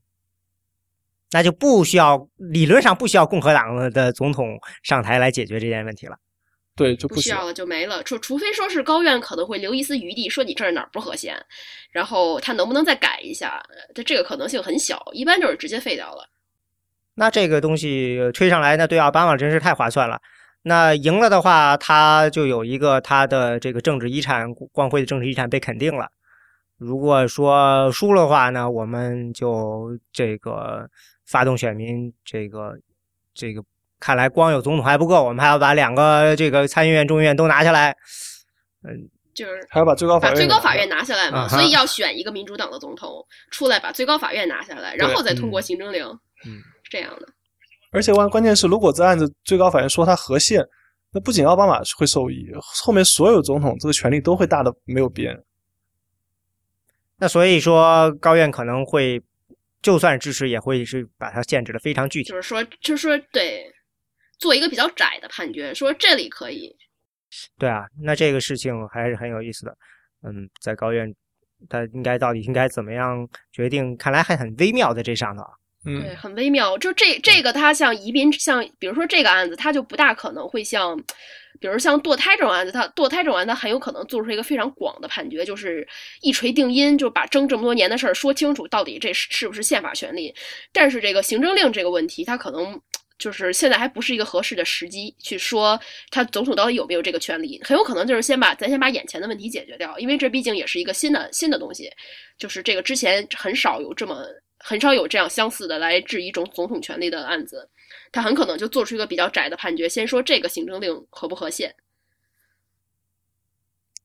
[SPEAKER 1] 那就不需要理论上不需要共和党的总统上台来解决这件问题了。
[SPEAKER 2] 对，就
[SPEAKER 3] 不
[SPEAKER 2] 需要
[SPEAKER 3] 了，就没了。除除非说是高院可能会留一丝余地，说你这儿哪儿不和谐，然后他能不能再改一下？这这个可能性很小，一般就是直接废掉了。
[SPEAKER 1] 那这个东西推上来，那对奥巴马真是太划算了。那赢了的话，他就有一个他的这个政治遗产，光辉的政治遗产被肯定了。如果说输了的话呢，我们就这个发动选民，这个这个看来光有总统还不够，我们还要把两个这个参议院、众议院都拿下来。嗯，
[SPEAKER 3] 就是
[SPEAKER 2] 还要把最高法院
[SPEAKER 3] 把最高法
[SPEAKER 2] 拿
[SPEAKER 3] 院拿下来嘛，
[SPEAKER 1] 啊
[SPEAKER 3] 所以要选一个民主党的总统出来把最高法院拿下来，然后再通过行政令，
[SPEAKER 1] 嗯
[SPEAKER 3] 是这样的。
[SPEAKER 2] 而且关关键是，如果这案子最高法院说他合宪，那不仅奥巴马会受益，后面所有总统这个权力都会大的没有边。
[SPEAKER 1] 那所以说高院可能会，就算支持，也会是把它限制的非常具体
[SPEAKER 3] 就。是说，就是说，对，做一个比较窄的判决，说这里可以，
[SPEAKER 1] 对啊，那这个事情还是很有意思的。嗯，在高院，他应该到底应该怎么样决定？看来还很微妙在这上头啊。
[SPEAKER 3] 对，
[SPEAKER 2] 嗯，
[SPEAKER 3] 很微妙。就这这个，它像宜宾，像比如说这个案子，它就不大可能会像，比如像堕胎这种案子，它堕胎这种案子，它很有可能做出一个非常广的判决，就是一锤定音，就把争这么多年的事儿说清楚，到底这是是不是宪法权利。但是这个行政令这个问题，它可能。就是现在还不是一个合适的时机去说他总统到底有没有这个权利，很有可能就是先把咱先把眼前的问题解决掉，因为这毕竟也是一个新的新的东西，就是这个之前很少有这么很少有这样相似的来质疑总总统权力的案子，他很可能就做出一个比较窄的判决，先说这个行政令合不合宪。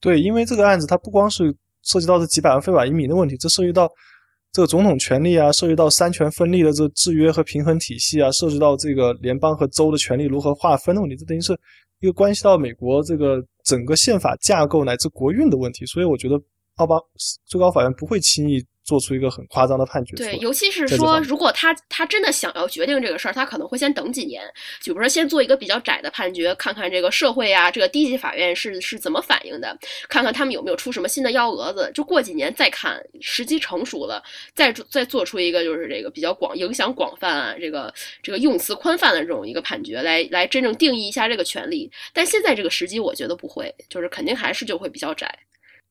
[SPEAKER 2] 对，因为这个案子它不光是涉及到这几百万非法移民的问题，这涉及到这个总统权力啊，涉及到三权分立的这制约和平衡体系啊，涉及到这个联邦和州的权力如何划分的问题，这等于是一个关系到美国这个整个宪法架构乃至国运的问题。所以我觉得奥巴最高法院不会轻易做出一个很夸张的判决。
[SPEAKER 3] 对，尤其是说，如果他他真的想要决定这个事儿，他可能会先等几年，就比如说先做一个比较窄的判决，看看这个社会啊，这个低级法院是是怎么反应的，看看他们有没有出什么新的幺蛾子。就过几年再看，时机成熟了，再做再做出一个就是这个比较广影响广泛啊，这个这个用词宽泛的这种一个判决，来来真正定义一下这个权利。但现在这个时机，我觉得不会，就是肯定还是就会比较窄。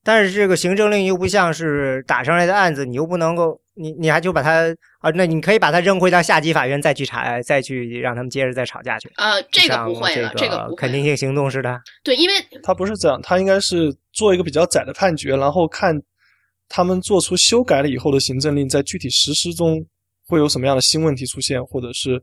[SPEAKER 1] 但是这个行政令又不像是打上来的案子，你又不能够，你你还就把它啊，那你可以把它扔回到下级法院再去查，再去让他们接着再吵架去。
[SPEAKER 3] 呃，这个不会了，
[SPEAKER 1] 这
[SPEAKER 3] 这个。
[SPEAKER 1] 肯定性行动似的。
[SPEAKER 3] 对，因为
[SPEAKER 2] 他不是这样，他应该是做一个比较窄的判决，然后看他们做出修改了以后的行政令在具体实施中会有什么样的新问题出现，或者是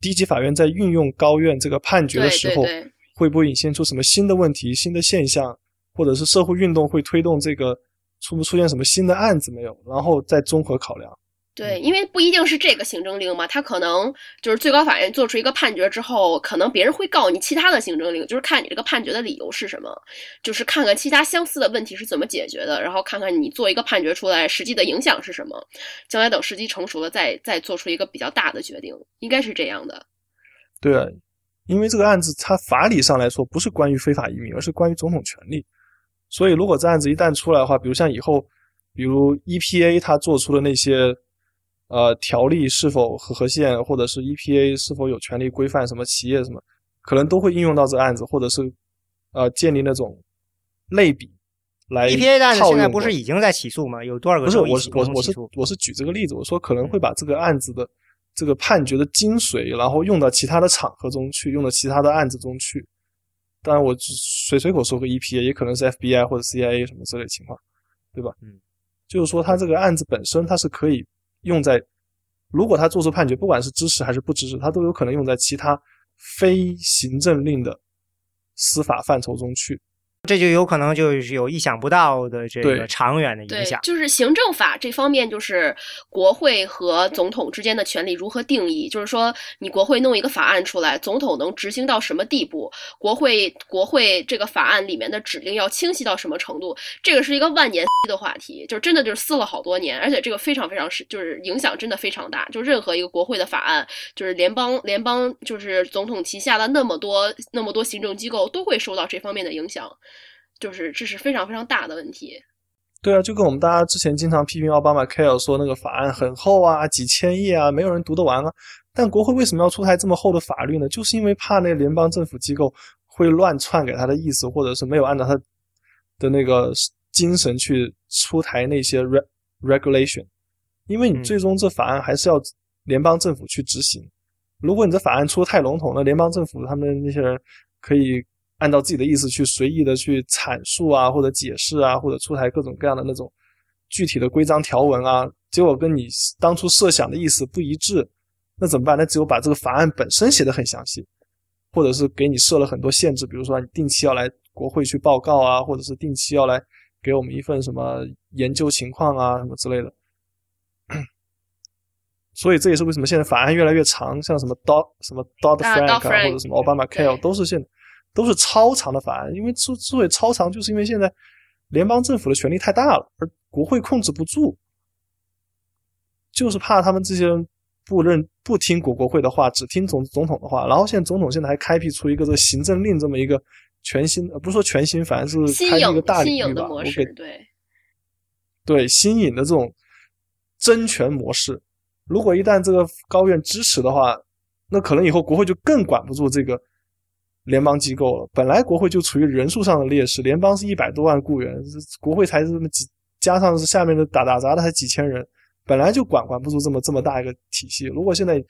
[SPEAKER 2] 低级法院在运用高院这个判决的时候，
[SPEAKER 3] 对对。
[SPEAKER 2] 会不会引现出什么新的问题、新的现象，或者是社会运动会推动这个出不出现什么新的案子没有，然后再综合考量。
[SPEAKER 3] 对，因为不一定是这个行政令嘛，他可能就是最高法院做出一个判决之后，可能别人会告你其他的行政令，就是看你这个判决的理由是什么，就是看看其他相似的问题是怎么解决的，然后看看你做一个判决出来实际的影响是什么，将来等时机成熟了再再做出一个比较大的决定，应该是这样的。
[SPEAKER 2] 对啊，因为这个案子它法理上来说不是关于非法移民，而是关于总统权利。所以如果这案子一旦出来的话，比如像以后，比如 EPA 它做出的那些呃条例是否合合宪，或者是 EPA 是否有权利规范什么企业什么，可能都会应用到这个案子，或者是呃建立那种类比来
[SPEAKER 1] EPA 的案子现在不是已经在起诉吗？有多少个
[SPEAKER 2] 不是，我是我我是？我是举这个例子，我说可能会把这个案子的这个判决的精髓，然后用到其他的场合中去，用到其他的案子中去。当然，我只随随口说个 EPA，也可能是 FBI 或者 CIA 什么之类情况，对吧？
[SPEAKER 1] 嗯，
[SPEAKER 2] 就是说，他这个案子本身它是可以用在，如果他做出判决，不管是支持还是不支持，他都有可能用在其他非行政令的司法范畴中去。
[SPEAKER 1] 这就有可能就是有意想不到的这个长远的影响，。
[SPEAKER 3] 就是行政法这方面，就是国会和总统之间的权利如何定义。就是说，你国会弄一个法案出来，总统能执行到什么地步？国会国会这个法案里面的指令要清晰到什么程度？这个是一个万年 的话题，就是真的就是撕了好多年，而且这个非常非常是就是影响真的非常大。就任何一个国会的法案，就是联邦联邦就是总统旗下的那么多那么多行政机构都会受到这方面的影响。就是这是非常非常大的问题。
[SPEAKER 2] 对啊，就跟我们大家之前经常批评奥巴马 care 说那个法案很厚啊，几千页啊，没有人读得完啊。但国会为什么要出台这么厚的法律呢？就是因为怕那联邦政府机构会乱篡改他的意思，或者是没有按照他的那个精神去出台那些 re regulation。因为你
[SPEAKER 1] 嗯
[SPEAKER 2] 最终这法案还是要联邦政府去执行。如果你这法案出的太笼统，那联邦政府他们那些人可以按照自己的意思去随意的去阐述啊，或者解释啊，或者出台各种各样的那种具体的规章条文啊，结果跟你当初设想的意思不一致，那怎么办？那只有把这个法案本身写得很详细，或者是给你设了很多限制，比如说你定期要来国会去报告啊，或者是定期要来给我们一份什么研究情况啊什么之类的。所以这也是为什么现在法案越来越长，像什么 Dodd 什么 Dodd Frank 啊，或者什么 Obama Care 都是现都是超长的法案。因为之之所以超长，就是因为现在联邦政府的权力太大了，而国会控制不住，就是怕他们这些人不认不听国国会的话，只听总总统的话。然后现在总统现在还开辟出一个这个行政令这么一个全新，呃，不是说全新，反正是开一个大领域吧。我给
[SPEAKER 3] 对
[SPEAKER 2] 对新颖的这种争权模式。如果一旦这个高院支持的话，那可能以后国会就更管不住这个联邦机构了。本来国会就处于人数上的劣势，联邦是一百多万雇员，国会才这么几，加上是下面的打打杂的才几千人，本来就管管不住这么这么大一个体系。如果现在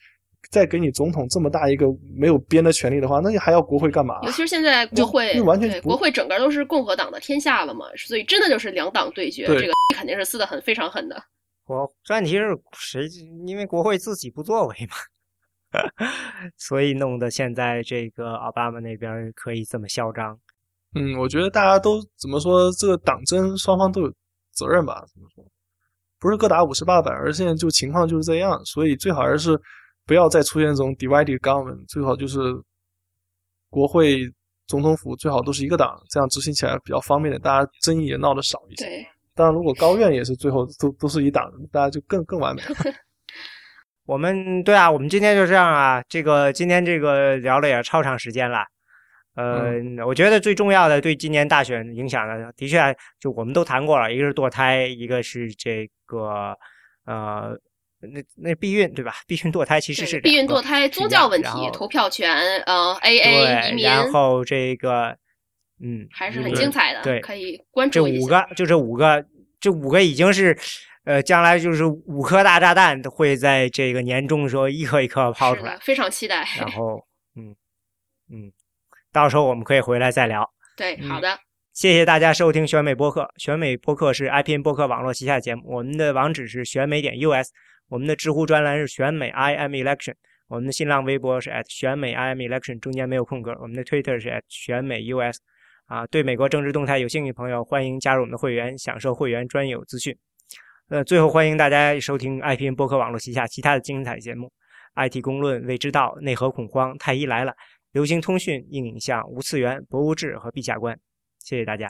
[SPEAKER 2] 再给你总统这么大一个没有边的权利的话，那你还要国会干嘛？
[SPEAKER 3] 尤其是现在国会
[SPEAKER 2] 完全
[SPEAKER 3] 国会整个都是共和党的天下了嘛，所以真的就是两党对决，这个肯定是撕的很非常狠的。
[SPEAKER 1] 我问题是谁？因为国会自己不作为嘛，所以弄得现在这个奥巴马那边可以这么嚣张。
[SPEAKER 2] 嗯，我觉得大家都怎么说，这个党争双方都有责任吧？怎么说？不是各打五十八板，而现在就情况就是这样，所以最好还是不要再出现这种 divided government，最好就是国会、总统府最好都是一个党，这样执行起来比较方便的，大家争议也闹得少一些。
[SPEAKER 3] 对。
[SPEAKER 2] 当然，如果高院也是最后都都是一党，大家就更更完美了。
[SPEAKER 1] 我们对啊，我们今天就这样啊。这个今天这个聊了也超长时间了。呃，我觉得最重要的对今年大选影响的，的确就我们都谈过了，一个是堕胎，一个是这个呃，那那避孕对吧？避孕堕胎其实是
[SPEAKER 3] 避孕堕胎、宗教问题、投票权，呃，AA 移民，
[SPEAKER 1] 然后这个。嗯，
[SPEAKER 3] 还是很精彩的，
[SPEAKER 1] 对，
[SPEAKER 3] 可以关
[SPEAKER 1] 注这五个，就这五个，这五个已经是，呃，将来就是五颗大炸弹会在这个年终的时候一颗一颗抛出来，
[SPEAKER 3] 非常期待。
[SPEAKER 1] 然 后，嗯嗯，到时候我们可以回来再聊。
[SPEAKER 3] 对，好的，
[SPEAKER 1] 谢谢大家收听选美播客。选美播客是 IPN 播客网络旗下节目，我们的网址是选美点 US，我们的知乎专栏是选美 IM Election，我们的新浪微博是 at 选美 IM Election，中间没有空格，我们的 Twitter 是 at 选美 US。啊，对美国政治动态有兴趣的朋友，欢迎加入我们的会员，享受会员专有资讯。呃，最后欢迎大家收听 IPN 播客网络旗下其他的精彩节目：IT 公论、未知道、内核恐慌、太医来了、流行通讯、硬影像、无次元、博物志和陛下观。谢谢大家。